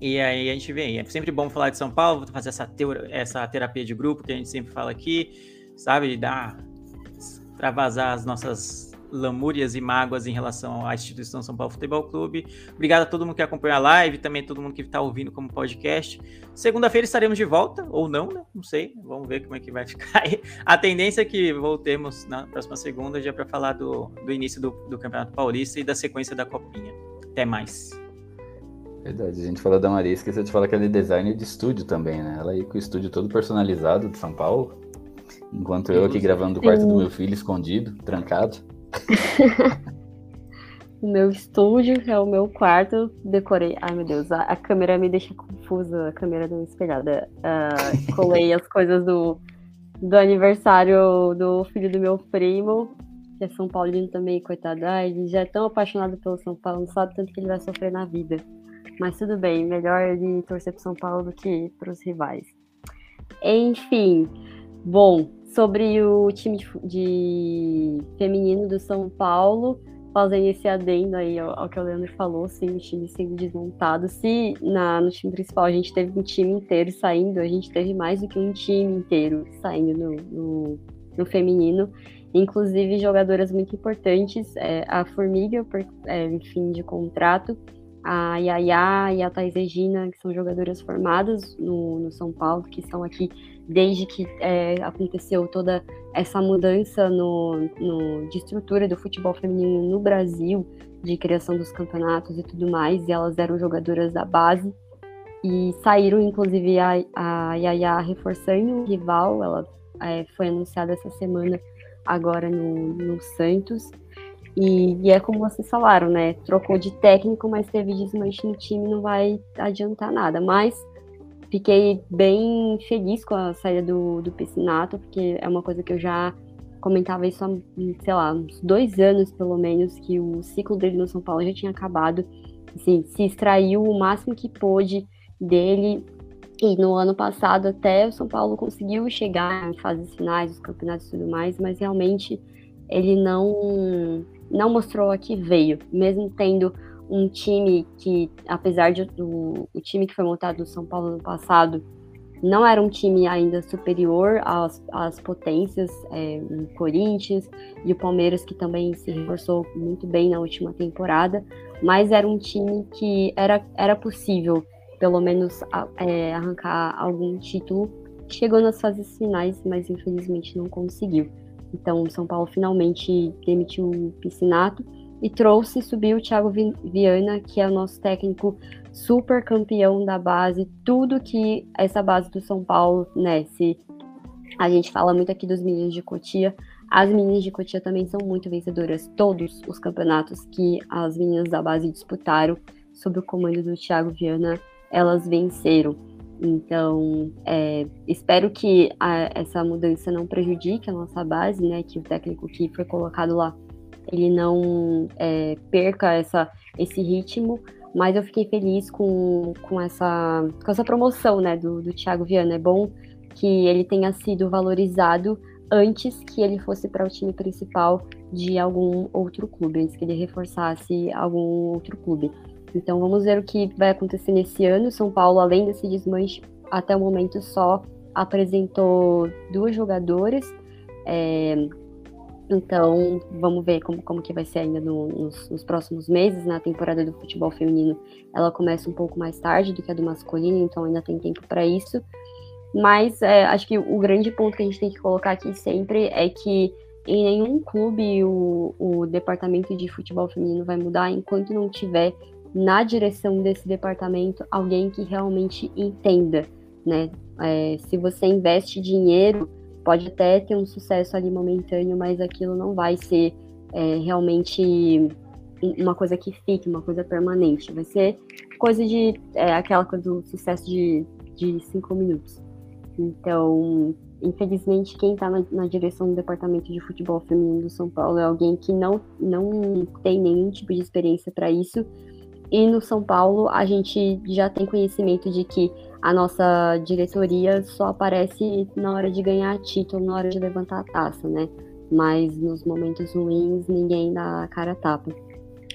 E aí a gente vem. É sempre bom falar de São Paulo, fazer essa, essa terapia de grupo que a gente sempre fala aqui, sabe? Dar para vazar as nossas lamúrias e mágoas em relação à instituição São Paulo Futebol Clube. Obrigado a todo mundo que acompanha a live, também a todo mundo que está ouvindo como podcast. Segunda-feira estaremos de volta, ou não, né? Não sei. Vamos ver como é que vai <laughs> ficar aí. A tendência é que voltemos na próxima segunda já para falar do, do início do, do Campeonato Paulista e da sequência da Copinha. Até mais. Verdade, a gente falou da Maria, esqueceu de falar que ela é designer de estúdio também, né? Ela aí com o estúdio todo personalizado de São Paulo. Enquanto eu aqui gravando do quarto do meu filho, escondido, trancado. <laughs> o meu estúdio, que é o meu quarto, decorei. Ai meu Deus, a, a câmera me deixa confusa, a câmera não espelhada. Uh, <laughs> colei as coisas do, do aniversário do filho do meu primo que é São Paulino também, coitado. Ah, ele já é tão apaixonado pelo São Paulo, não sabe tanto que ele vai sofrer na vida. Mas tudo bem, melhor ele torcer pro São Paulo do que pros rivais. Enfim, bom, sobre o time de, de feminino do São Paulo, fazendo esse adendo aí ao, ao, que o Leandro falou, sim, o time sendo desmontado. Se na, no time principal a gente teve um time inteiro saindo, a gente teve mais do que um time inteiro saindo no, no, no feminino. Inclusive jogadoras muito importantes, é, a Formiga, por é, fim de contrato, a Yaya e a Thais Regina, que são jogadoras formadas no, no São Paulo, que estão aqui desde que é, aconteceu toda essa mudança no, no, de estrutura do futebol feminino no Brasil, de criação dos campeonatos e tudo mais, e elas eram jogadoras da base. E saíram, inclusive, a, a Yaya reforçando o rival, ela é, foi anunciada essa semana agora no, no Santos. E, e, é como vocês falaram, né? Trocou de técnico, mas teve desmanche no time, não vai adiantar nada. Mas fiquei bem feliz com a saída do, do Piscinato, porque é uma coisa que eu já comentava isso há, sei lá, uns dois anos pelo menos, que o ciclo dele no São Paulo já tinha acabado. Assim, se extraiu o máximo que pôde dele. E no ano passado até o São Paulo conseguiu chegar em fases finais dos campeonatos e tudo mais, mas realmente ele não não mostrou a que veio, mesmo tendo um time que, apesar de o, o time que foi montado no São Paulo no passado, não era um time ainda superior às, às potências, é, o Corinthians e o Palmeiras, que também se reforçou muito bem na última temporada, mas era um time que era, era possível, pelo menos, é, arrancar algum título. Chegou nas fases finais, mas infelizmente não conseguiu. Então, São Paulo finalmente demitiu o Piscinato e trouxe, subiu o Thiago Viana, que é o nosso técnico super campeão da base, tudo que essa base do São Paulo, né, se a gente fala muito aqui dos meninos de Cotia, as meninas de Cotia também são muito vencedoras, todos os campeonatos que as meninas da base disputaram sob o comando do Thiago Viana, elas venceram. Então, é, espero que a, essa mudança não prejudique a nossa base, né? Que o técnico que foi colocado lá ele não é, perca essa, esse ritmo, mas eu fiquei feliz com, com, essa, com essa promoção né, do, do Thiago Viana. É bom que ele tenha sido valorizado antes que ele fosse para o time principal de algum outro clube, antes que ele reforçasse algum outro clube. Então vamos ver o que vai acontecer nesse ano. São Paulo, além desse desmanche, até o momento só apresentou duas jogadoras. É, então, vamos ver como, como que vai ser ainda no, nos, nos, próximos meses. Na temporada do futebol feminino, ela começa um pouco mais tarde do que a do masculino, então ainda tem tempo para isso. Mas é, acho que o grande ponto que a gente tem que colocar aqui sempre é que em nenhum clube o, o departamento de futebol feminino vai mudar enquanto não tiver na direção desse departamento alguém que realmente entenda, né? É, se você investe dinheiro pode até ter um sucesso ali momentâneo, mas aquilo não vai ser é, realmente uma coisa que fique, uma coisa permanente. Vai ser coisa de. É, aquela coisa do sucesso de, de cinco minutos. Então, infelizmente, quem está na, na, direção do departamento de futebol feminino do São Paulo é alguém que não, não tem nenhum tipo de experiência para isso. E no São Paulo, a gente já tem conhecimento de que a nossa diretoria só aparece na hora de ganhar título, na hora de levantar a taça, né? Mas nos momentos ruins ninguém dá a cara a tapa.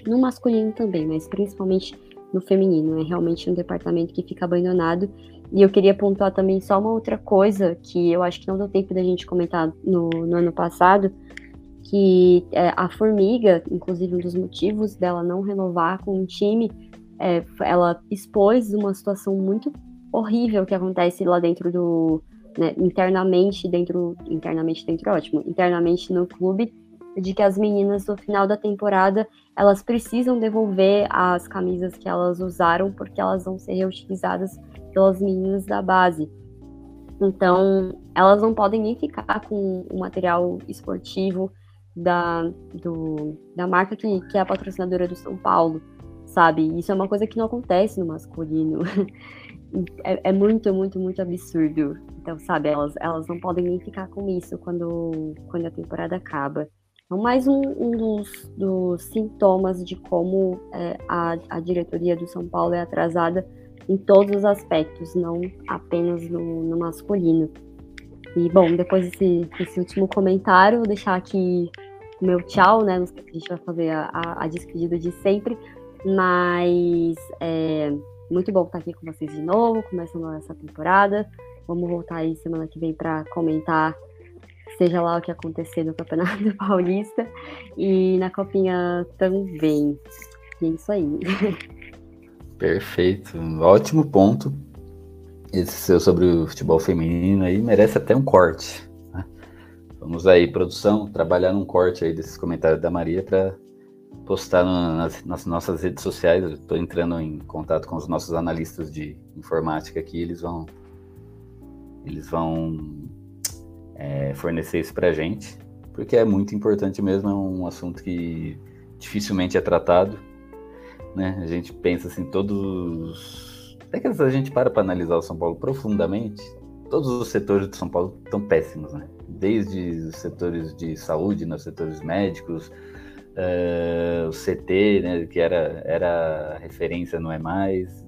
No masculino também, mas principalmente no feminino. É realmente um departamento que fica abandonado. E eu queria pontuar também só uma outra coisa que eu acho que não deu tempo da gente comentar no, no ano passado, que é, a Formiga, inclusive um dos motivos dela não renovar com o time, é, ela expôs uma situação muito horrível que acontece lá dentro do. Né, internamente dentro. Internamente dentro, ótimo. Internamente no clube, de que as meninas no final da temporada elas precisam devolver as camisas que elas usaram porque elas vão ser reutilizadas pelas meninas da base. Então, elas não podem nem ficar com o material esportivo da, do, da marca que, que é a patrocinadora do São Paulo, sabe? Isso é uma coisa que não acontece no masculino. <laughs> é, é, muito, muito, muito absurdo. Então, sabe, elas, elas não podem nem ficar com isso quando, quando a temporada acaba. Então, mais um, um dos, dos, sintomas de como é, a, a diretoria do São Paulo é atrasada em todos os aspectos, não apenas no, no masculino. E, bom, depois desse, desse, último comentário, vou deixar aqui meu tchau, né? Não sei se a gente vai fazer a, a, a despedida de sempre, mas é muito bom estar aqui com vocês de novo, começando essa temporada. Vamos voltar aí semana que vem para comentar, seja lá o que acontecer no Campeonato <laughs> Paulista e na Copinha também. E é isso aí. <laughs> Perfeito, ótimo ponto. Esse seu sobre o futebol feminino aí merece até um corte. Né? Vamos aí, produção, trabalhar num corte aí desses comentários da Maria para postar no, nas, nas, nossas redes sociais. Estou entrando em contato com os nossos analistas de informática aqui, eles vão eles vão é, fornecer isso para a gente, porque é muito importante mesmo, é um assunto que dificilmente é tratado, né? A gente pensa assim, todos até que a gente para para analisar o São Paulo profundamente, todos os setores de São Paulo estão péssimos, né? Desde os setores de saúde, nos setores médicos, uh, o CT, né, que era, era referência, não é mais,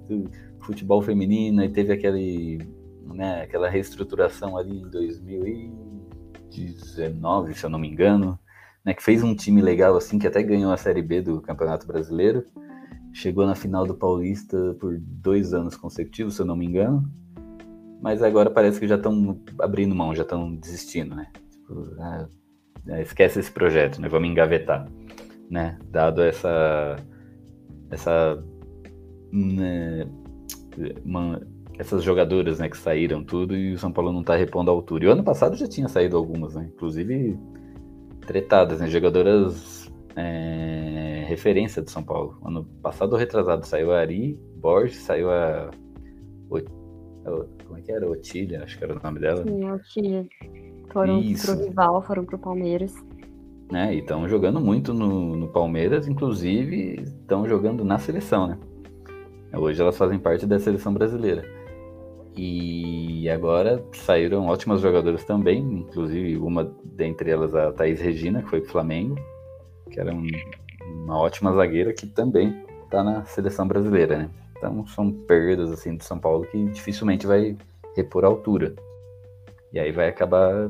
futebol feminino, e teve aquele, né, aquela reestruturação ali em 2019, se eu não me engano, né, que fez um time legal assim, que até ganhou a Série B do Campeonato Brasileiro, chegou na final do Paulista por dois anos consecutivos, se eu não me engano, mas agora parece que já estão abrindo mão, já estão desistindo, né? Tipo, ah, esquece esse projeto, né? Vamos engavetar né? Dado essa essa né, uma, essas jogadoras, né, que saíram tudo e o São Paulo não está repondo à altura. E o ano passado já tinha saído algumas, né? Inclusive tretadas, né? Jogadoras é, referência do São Paulo. Ano passado retrasado saiu a Ari Borges, saiu a, o, a como é que era? Otília, acho que era o nome dela. Sim, Otília. Foram Isso. pro rival, foram pro Palmeiras né? E estão jogando muito no, no Palmeiras, inclusive estão jogando na seleção, né? Hoje elas fazem parte da seleção brasileira. E agora saíram ótimas jogadoras também, inclusive uma dentre elas a Thaís Regina, que foi pro Flamengo, que era um, uma ótima zagueira que também está na seleção brasileira, né? Então são perdas assim do São Paulo que dificilmente vai repor a altura. E aí vai acabar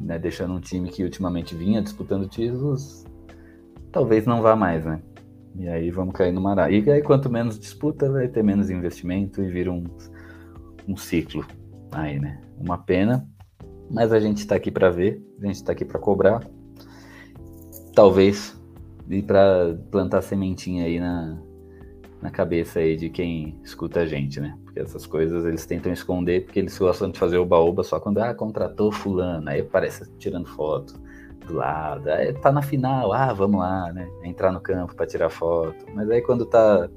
né, deixando um time que ultimamente vinha disputando títulos, talvez não vá mais, né? E aí vamos cair no mará. E aí quanto menos disputa, vai ter menos investimento e vira um, um ciclo aí, né? Uma pena, mas a gente está aqui para ver, a gente está aqui para cobrar. Talvez e para plantar sementinha aí na, na cabeça aí de quem escuta a gente, né? Porque essas coisas eles tentam esconder porque eles gostam de fazer o baúba só quando ah, contratou fulano, aí aparece tirando foto do lado, aí tá na final, ah, vamos lá, né? Entrar no campo para tirar foto. Mas aí quando tá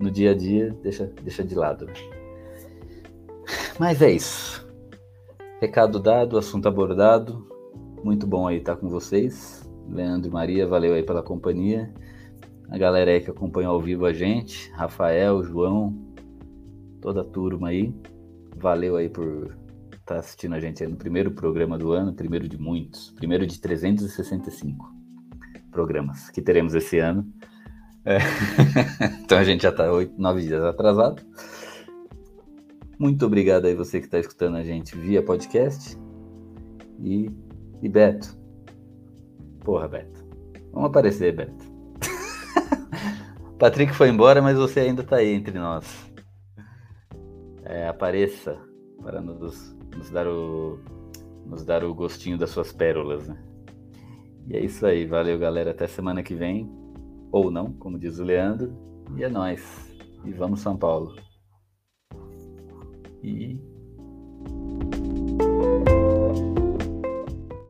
no dia a dia, deixa, deixa de lado. Né? Mas é isso. Recado dado, assunto abordado. Muito bom aí estar com vocês. Leandro e Maria, valeu aí pela companhia a galera aí que acompanha ao vivo a gente, Rafael, João, toda a turma aí. Valeu aí por estar tá assistindo a gente aí no primeiro programa do ano, primeiro de muitos, primeiro de 365 programas que teremos esse ano. É. <laughs> então a gente já está oito, nove dias atrasado. Muito obrigado aí você que está escutando a gente via podcast. E, e Beto. Porra, Beto. Vamos aparecer, Beto. <laughs> Patrick foi embora, mas você ainda está aí entre nós. É, apareça para nos, nos, dar o, nos dar o gostinho das suas pérolas. Né? E é isso aí. Valeu, galera. Até semana que vem. Ou não, como diz o Leandro. E é nóis. E vamos, São Paulo. E